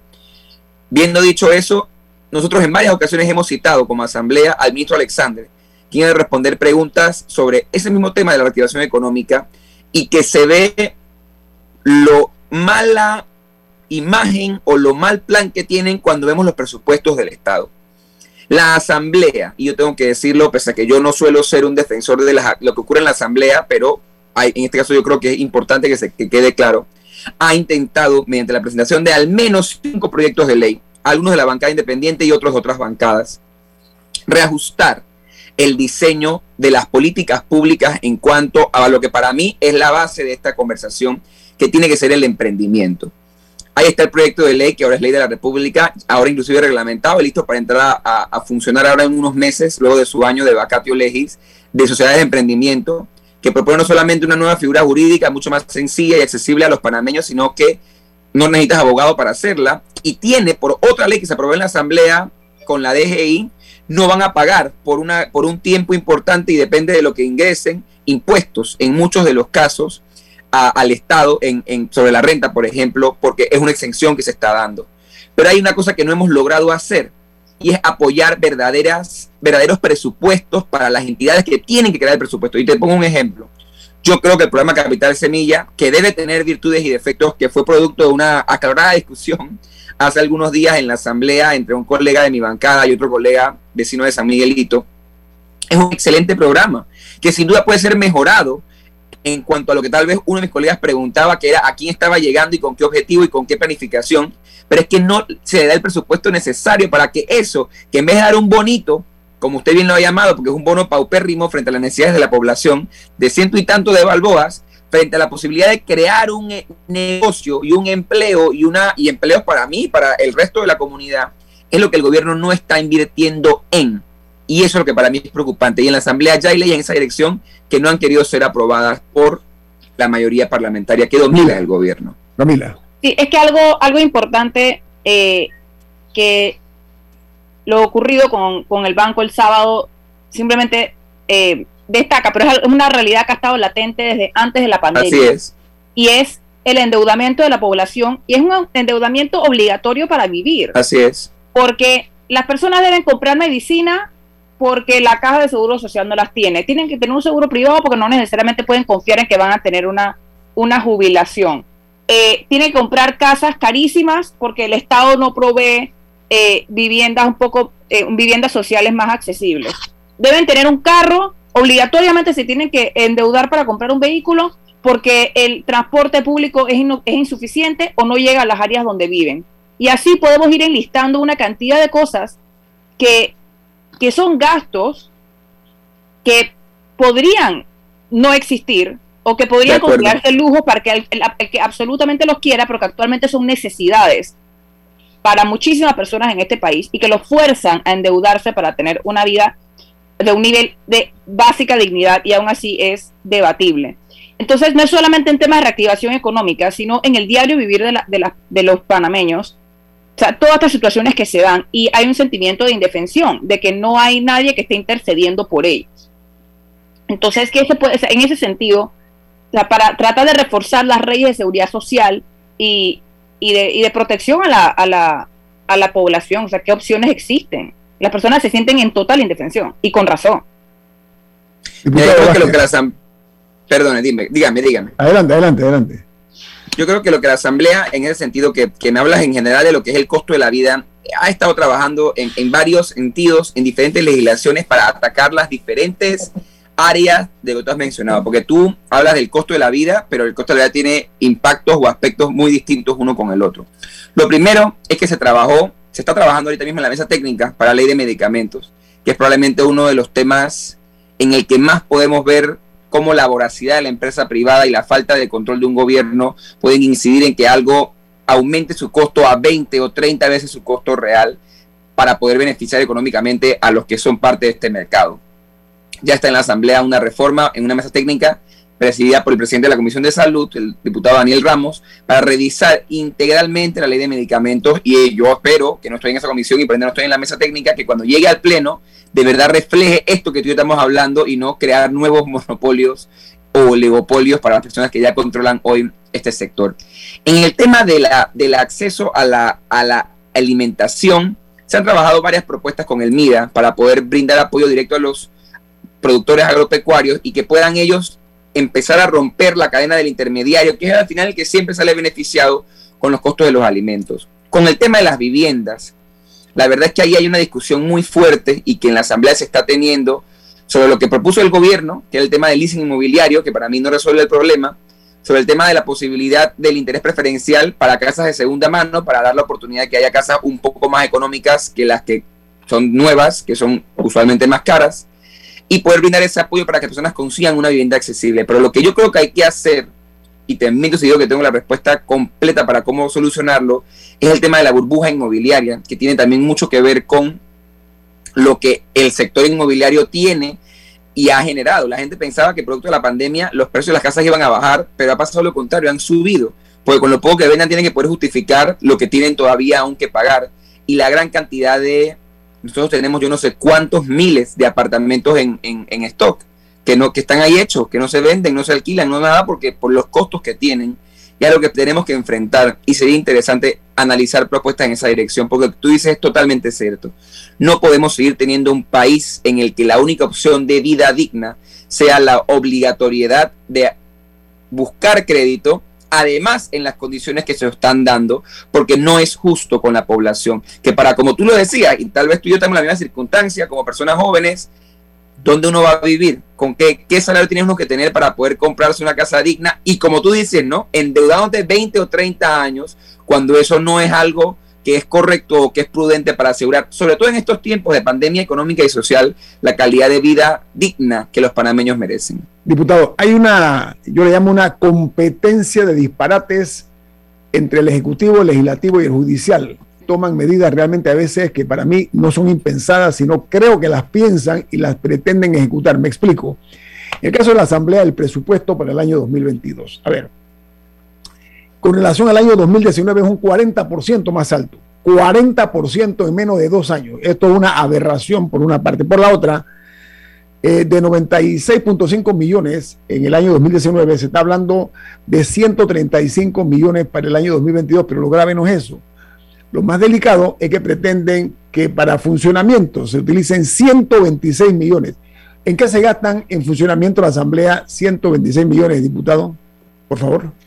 Viendo dicho eso, nosotros en varias ocasiones hemos citado como Asamblea al ministro Alexander, quien debe responder preguntas sobre ese mismo tema de la reactivación económica y que se ve lo mala imagen o lo mal plan que tienen cuando vemos los presupuestos del Estado. La Asamblea, y yo tengo que decirlo, pese a que yo no suelo ser un defensor de lo que ocurre en la Asamblea, pero en este caso yo creo que es importante que, se, que quede claro, ha intentado, mediante la presentación de al menos cinco proyectos de ley, algunos de la bancada independiente y otros de otras bancadas, reajustar el diseño de las políticas públicas en cuanto a lo que para mí es la base de esta conversación, que tiene que ser el emprendimiento. Ahí está el proyecto de ley que ahora es ley de la República, ahora inclusive reglamentado listo para entrar a, funcionar ahora en unos meses, luego de su año de vacatio legis, de sociedades de emprendimiento, que propone no solamente una nueva figura jurídica mucho más sencilla y accesible a los panameños, sino que no necesitas abogado para hacerla, y tiene por otra ley que se aprobó en la Asamblea con la DGI, no van a pagar por, una, por un tiempo importante y depende de lo que ingresen impuestos en muchos de los casos al Estado en, sobre la renta, por ejemplo, porque es una exención que se está dando. Pero hay una cosa que no hemos logrado hacer y es apoyar verdaderas, verdaderos presupuestos para las entidades que tienen que crear el presupuesto. Y te pongo un ejemplo. Yo creo que el programa Capital Semilla, que debe tener virtudes y defectos, que fue producto de una aclarada discusión hace algunos días en la asamblea entre un colega de mi bancada y otro colega vecino de San Miguelito. Es un excelente programa que sin duda puede ser mejorado en cuanto a lo que tal vez uno de mis colegas preguntaba, que era a quién estaba llegando y con qué objetivo y con qué planificación, pero es que no se le da el presupuesto necesario para que eso, que en vez de dar un bonito, como usted bien lo ha llamado, porque es un bono paupérrimo frente a las necesidades de la población, de ciento y tanto de balboas, frente a la posibilidad de crear un eh, negocio y un empleo y una y empleos para mí, para el resto de la comunidad, es lo que el gobierno no está invirtiendo en. Y eso es lo que para mí es preocupante. Y en la Asamblea ya hay leyes en esa dirección que no han querido ser aprobadas por la mayoría parlamentaria que domina el gobierno. Camila. Sí, es que algo, algo importante eh, que lo ocurrido con, con el banco el sábado simplemente eh, destaca, pero es una realidad que ha estado latente desde antes de la pandemia. Así es. Y es el endeudamiento de la población y es un endeudamiento obligatorio para vivir. Así es. Porque las personas deben comprar medicina porque la caja de seguro social no las tiene. Tienen que tener un seguro privado porque no necesariamente pueden confiar en que van a tener una, una jubilación. Eh, tienen que comprar casas carísimas porque el Estado no provee eh, viviendas un poco, eh, viviendas sociales más accesibles. Deben tener un carro, obligatoriamente se tienen que endeudar para comprar un vehículo porque el transporte público es, es insuficiente o no llega a las áreas donde viven. Y así podemos ir enlistando una cantidad de cosas que que son gastos que podrían no existir o que podrían considerarse lujo para que el, que absolutamente los quiera, pero que actualmente son necesidades para muchísimas personas en este país y que los fuerzan a endeudarse para tener una vida de un nivel de básica dignidad y aún así es debatible. Entonces, no es solamente en temas de reactivación económica, sino en el diario vivir de, los panameños, todas estas situaciones que se dan y hay un sentimiento de indefensión, de que no hay nadie que esté intercediendo por ellos. Entonces, ¿qué se puede, en ese sentido, para tratar de reforzar las leyes de seguridad social y, de, protección a la, a, la, a la población, o sea, ¿qué opciones existen? Las personas se sienten en total indefensión y con razón. Perdone, dime, dígame, dígame. Adelante, adelante, adelante. Yo creo que lo que la Asamblea, en ese sentido que, me hablas en general de lo que es el costo de la vida, ha estado trabajando en, varios sentidos, en diferentes legislaciones para atacar las diferentes áreas de lo que tú has mencionado, porque tú hablas del costo de la vida, pero el costo de la vida tiene impactos o aspectos muy distintos uno con el otro. Lo primero es que se trabajó, se está trabajando ahorita mismo en la mesa técnica para la ley de medicamentos, que es probablemente uno de los temas en el que más podemos ver cómo la voracidad de la empresa privada y la falta de control de un gobierno pueden incidir en que algo aumente su costo a 20 o 30 veces su costo real para poder beneficiar económicamente a los que son parte de este mercado. Ya está en la Asamblea una reforma en una mesa técnica presidida por el presidente de la Comisión de Salud, el diputado Daniel Ramos, para revisar integralmente la ley de medicamentos y yo espero que no estoy en esa comisión y por ende no estoy en la mesa técnica, que cuando llegue al Pleno de verdad refleje esto que tú y estamos hablando y no crear nuevos monopolios o oligopolios para las personas que ya controlan hoy este sector. En el tema de la, del acceso a la, a la alimentación, se han trabajado varias propuestas con el MIDA para poder brindar apoyo directo a los productores agropecuarios y que puedan ellos empezar a romper la cadena del intermediario, que es al final el que siempre sale beneficiado con los costos de los alimentos. Con el tema de las viviendas, la verdad es que ahí hay una discusión muy fuerte y que en la Asamblea se está teniendo sobre lo que propuso el gobierno, que es el tema del leasing inmobiliario, que para mí no resuelve el problema, sobre el tema de la posibilidad del interés preferencial para casas de segunda mano, para dar la oportunidad de que haya casas un poco más económicas que las que son nuevas, que son usualmente más caras, y poder brindar ese apoyo para que personas consigan una vivienda accesible. Pero lo que yo creo que hay que hacer y te miento si digo que tengo la respuesta completa para cómo solucionarlo, es el tema de la burbuja inmobiliaria, que tiene también mucho que ver con lo que el sector inmobiliario tiene y ha generado. La gente pensaba que producto de la pandemia los precios de las casas iban a bajar, pero ha pasado lo contrario, han subido, porque con lo poco que vendan tienen que poder justificar lo que tienen todavía aún que pagar y la gran cantidad de, nosotros tenemos yo no sé cuántos miles de apartamentos en, en, en stock que, no, que están ahí hechos, que no se venden, no se alquilan, no nada, porque por los costos que tienen, ya lo que tenemos que enfrentar. Y sería interesante analizar propuestas en esa dirección, porque tú dices es totalmente cierto. No podemos seguir teniendo un país en el que la única opción de vida digna sea la obligatoriedad de buscar crédito, además en las condiciones que se están dando, porque no es justo con la población, que para, como tú lo decías, y tal vez tú y yo tenemos la misma circunstancia, como personas jóvenes, dónde uno va a vivir, con qué, qué salario tiene uno que tener para poder comprarse una casa digna y como tú dices, ¿no? Endeudándote 20 o 30 años cuando eso no es algo que es correcto o que es prudente para asegurar, sobre todo en estos tiempos de pandemia económica y social, la calidad de vida digna que los panameños merecen. Diputado, hay una, yo le llamo una competencia de disparates entre el Ejecutivo, el Legislativo y el Judicial toman medidas realmente a veces que para mí no son impensadas, sino creo que las piensan y las pretenden ejecutar. Me explico. En el caso de la Asamblea, el presupuesto para el año 2022. A ver, con relación al año 2019 es un 40% más alto. 40% en menos de dos años. Esto es una aberración por una parte. Por la otra, eh, de 96.5 millones en el año 2019, se está hablando de 135 millones para el año 2022, pero lo grave no es eso. Lo más delicado es que pretenden que para funcionamiento se utilicen 126 millones. ¿En qué se gastan en funcionamiento la Asamblea 126 millones, diputado? Por favor.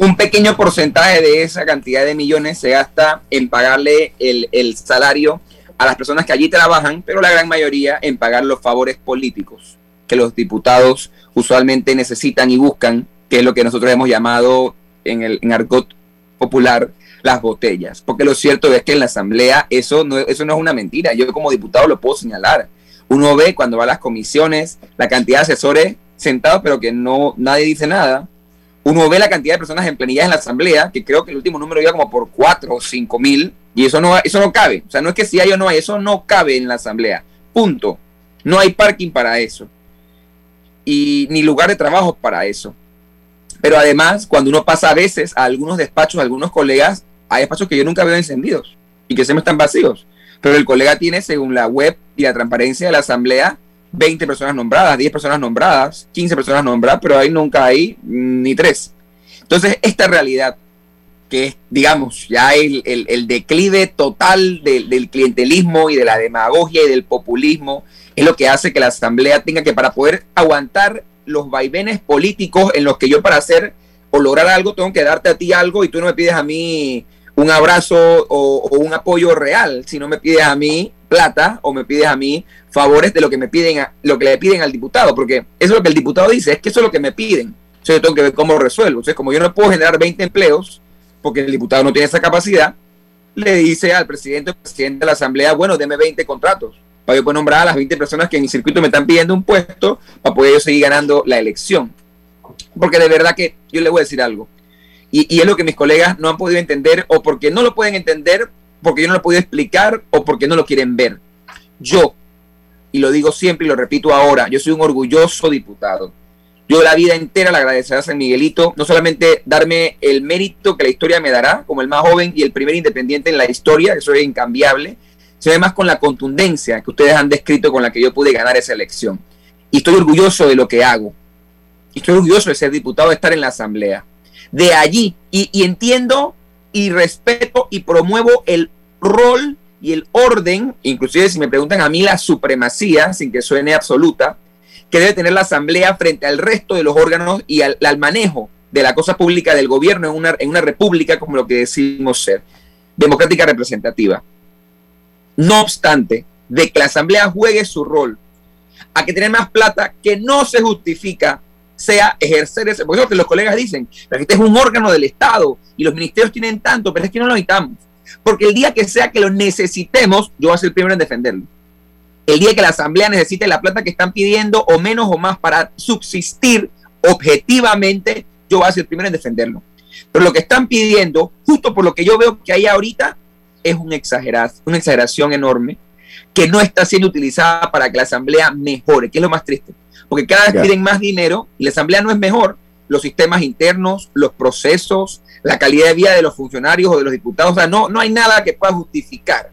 Un pequeño porcentaje de esa cantidad de millones se gasta en pagarle el, el salario a las personas que allí trabajan, pero la gran mayoría en pagar los favores políticos que los diputados usualmente necesitan y buscan, que es lo que nosotros hemos llamado en el en argot popular las botellas. Porque lo cierto es que en la Asamblea eso no, eso no es una mentira. Yo como diputado lo puedo señalar. Uno ve cuando va a las comisiones la cantidad de asesores sentados, pero que no nadie dice nada. Uno ve la cantidad de personas en planillas en la Asamblea, que creo que el último número iba como por cuatro o cinco mil, y eso no, eso no cabe. O sea, no es que si hay o no hay, eso no cabe en la asamblea. Punto. No hay parking para eso. Y ni lugar de trabajo para eso. Pero además, cuando uno pasa a veces a algunos despachos, a algunos colegas, hay despachos que yo nunca veo encendidos y que se me están vacíos. Pero el colega tiene, según la web y la transparencia de la asamblea, 20 personas nombradas, 10 personas nombradas, 15 personas nombradas, pero ahí nunca hay ni tres. Entonces, esta realidad que es, digamos, ya el, el, declive total del, del, clientelismo y de la demagogia y del populismo, es lo que hace que la Asamblea tenga que, para poder aguantar los vaivenes políticos en los que yo para hacer o lograr algo, tengo que darte a ti algo y tú no me pides a mí un abrazo o, o un apoyo real, si no me pides a mí plata o me pides a mí favores de lo que me piden lo que le piden al diputado, porque eso es lo que el diputado dice, es que eso es lo que me piden. Entonces yo tengo que ver cómo resuelvo. Entonces, como yo no puedo generar 20 empleos, porque el diputado no tiene esa capacidad, le dice al presidente o presidente de la Asamblea, bueno, deme 20 contratos para yo poder nombrar a las 20 personas que en mi circuito me están pidiendo un puesto para poder yo seguir ganando la elección. Porque de verdad que yo le voy a decir algo. Y, y es lo que mis colegas no han podido entender o porque no lo pueden entender, porque yo no lo he explicar o porque no lo quieren ver. Yo, y lo digo siempre y lo repito ahora, yo soy un orgulloso diputado yo la vida entera le agradeceré a San Miguelito, no solamente darme el mérito que la historia me dará, como el más joven y el primer independiente en la historia, eso es incambiable, sino además con la contundencia que ustedes han descrito con la que yo pude ganar esa elección. Y estoy orgulloso de lo que hago. Y estoy orgulloso de ser diputado, de estar en la Asamblea. De allí, y entiendo y respeto y promuevo el rol y el orden, inclusive si me preguntan a mí la supremacía, sin que suene absoluta, que debe tener la Asamblea frente al resto de los órganos y al, manejo de la cosa pública del gobierno en una, en una república como lo que decimos ser, democrática representativa. No obstante, de que la Asamblea juegue su rol, a que tener más plata que no se justifica sea ejercer ese, porque es lo que los colegas dicen, que este es un órgano del Estado y los ministerios tienen tanto, pero es que no lo necesitamos. Porque el día que sea que lo necesitemos, yo voy a ser el primero en defenderlo el día que la Asamblea necesite la plata que están pidiendo o menos o más para subsistir objetivamente, yo voy a ser el primero en defenderlo. Pero lo que están pidiendo, justo por lo que yo veo que hay ahorita, es una exageración, una exageración enorme que no está siendo utilizada para que la Asamblea mejore, que es lo más triste. Porque cada vez piden más dinero y la Asamblea no es mejor. Los sistemas internos, los procesos, la calidad de vida de los funcionarios o de los diputados, o sea, no, no hay nada que pueda justificar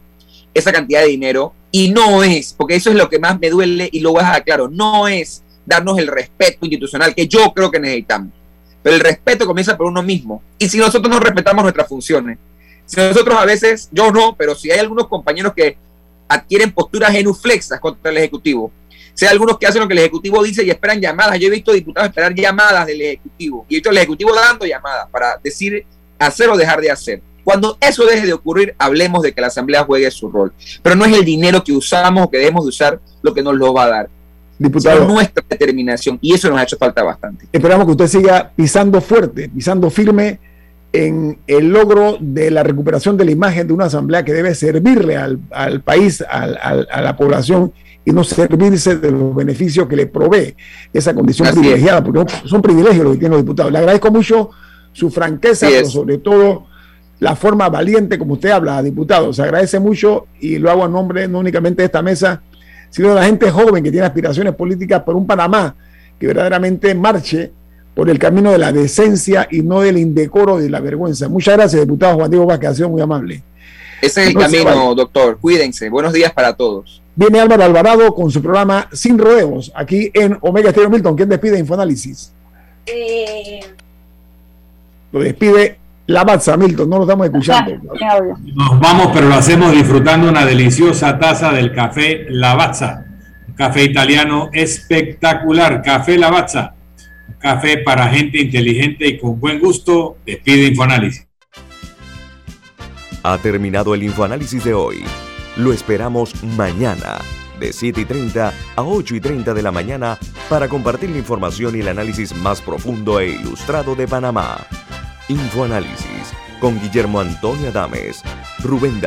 esa cantidad de dinero y no es, porque eso es lo que más me duele y lo voy a dejar claro, no es darnos el respeto institucional que yo creo que necesitamos. Pero el respeto comienza por uno mismo. Y si nosotros no respetamos nuestras funciones, si nosotros a veces, yo no, pero si hay algunos compañeros que adquieren posturas genuflexas contra el Ejecutivo, hay algunos que hacen lo que el Ejecutivo dice y esperan llamadas, yo he visto diputados esperar llamadas del Ejecutivo y he visto al Ejecutivo dando llamadas para decir hacer o dejar de hacer. Cuando eso deje de ocurrir, hablemos de que la Asamblea juegue su rol. Pero no es el dinero que usamos o que debemos de usar lo que nos lo va a dar. Diputado, sino nuestra determinación. Y eso nos ha hecho falta bastante. Esperamos que usted siga pisando fuerte, pisando firme en el logro de la recuperación de la imagen de una asamblea que debe servirle al, país, a la población y no servirse de los beneficios que le provee esa condición privilegiada, porque son privilegios los que tienen los diputados. Le agradezco mucho su franqueza, pero sobre todo la forma valiente como usted habla, diputado. Se agradece mucho y lo hago a nombre no únicamente de esta mesa, sino de la gente joven que tiene aspiraciones políticas por un Panamá que verdaderamente marche por el camino de la decencia y no del indecoro y de la vergüenza. Muchas gracias, diputado Juan Diego Vázquez, ha sido muy amable. Ese es el camino, doctor. Cuídense. Buenos días para todos. Viene Álvaro Alvarado con su programa Sin Rodeos, aquí en Omega Stereo Milton. ¿Quién despide Infoanálisis? Eh... Lo despide la Batza, Milton, no lo estamos escuchando. Nos vamos, pero lo hacemos disfrutando una deliciosa taza del café Lavazza. Un café italiano espectacular. Café Lavazza. Un café para gente inteligente y con buen gusto. Despide Infoanálisis. Ha terminado el Infoanálisis de hoy. Lo esperamos mañana de 7 y 30 a 8 y 30 de la mañana para compartir la información y el análisis más profundo e ilustrado de Panamá. Infoanálisis con Guillermo Antonio Adames, Rubén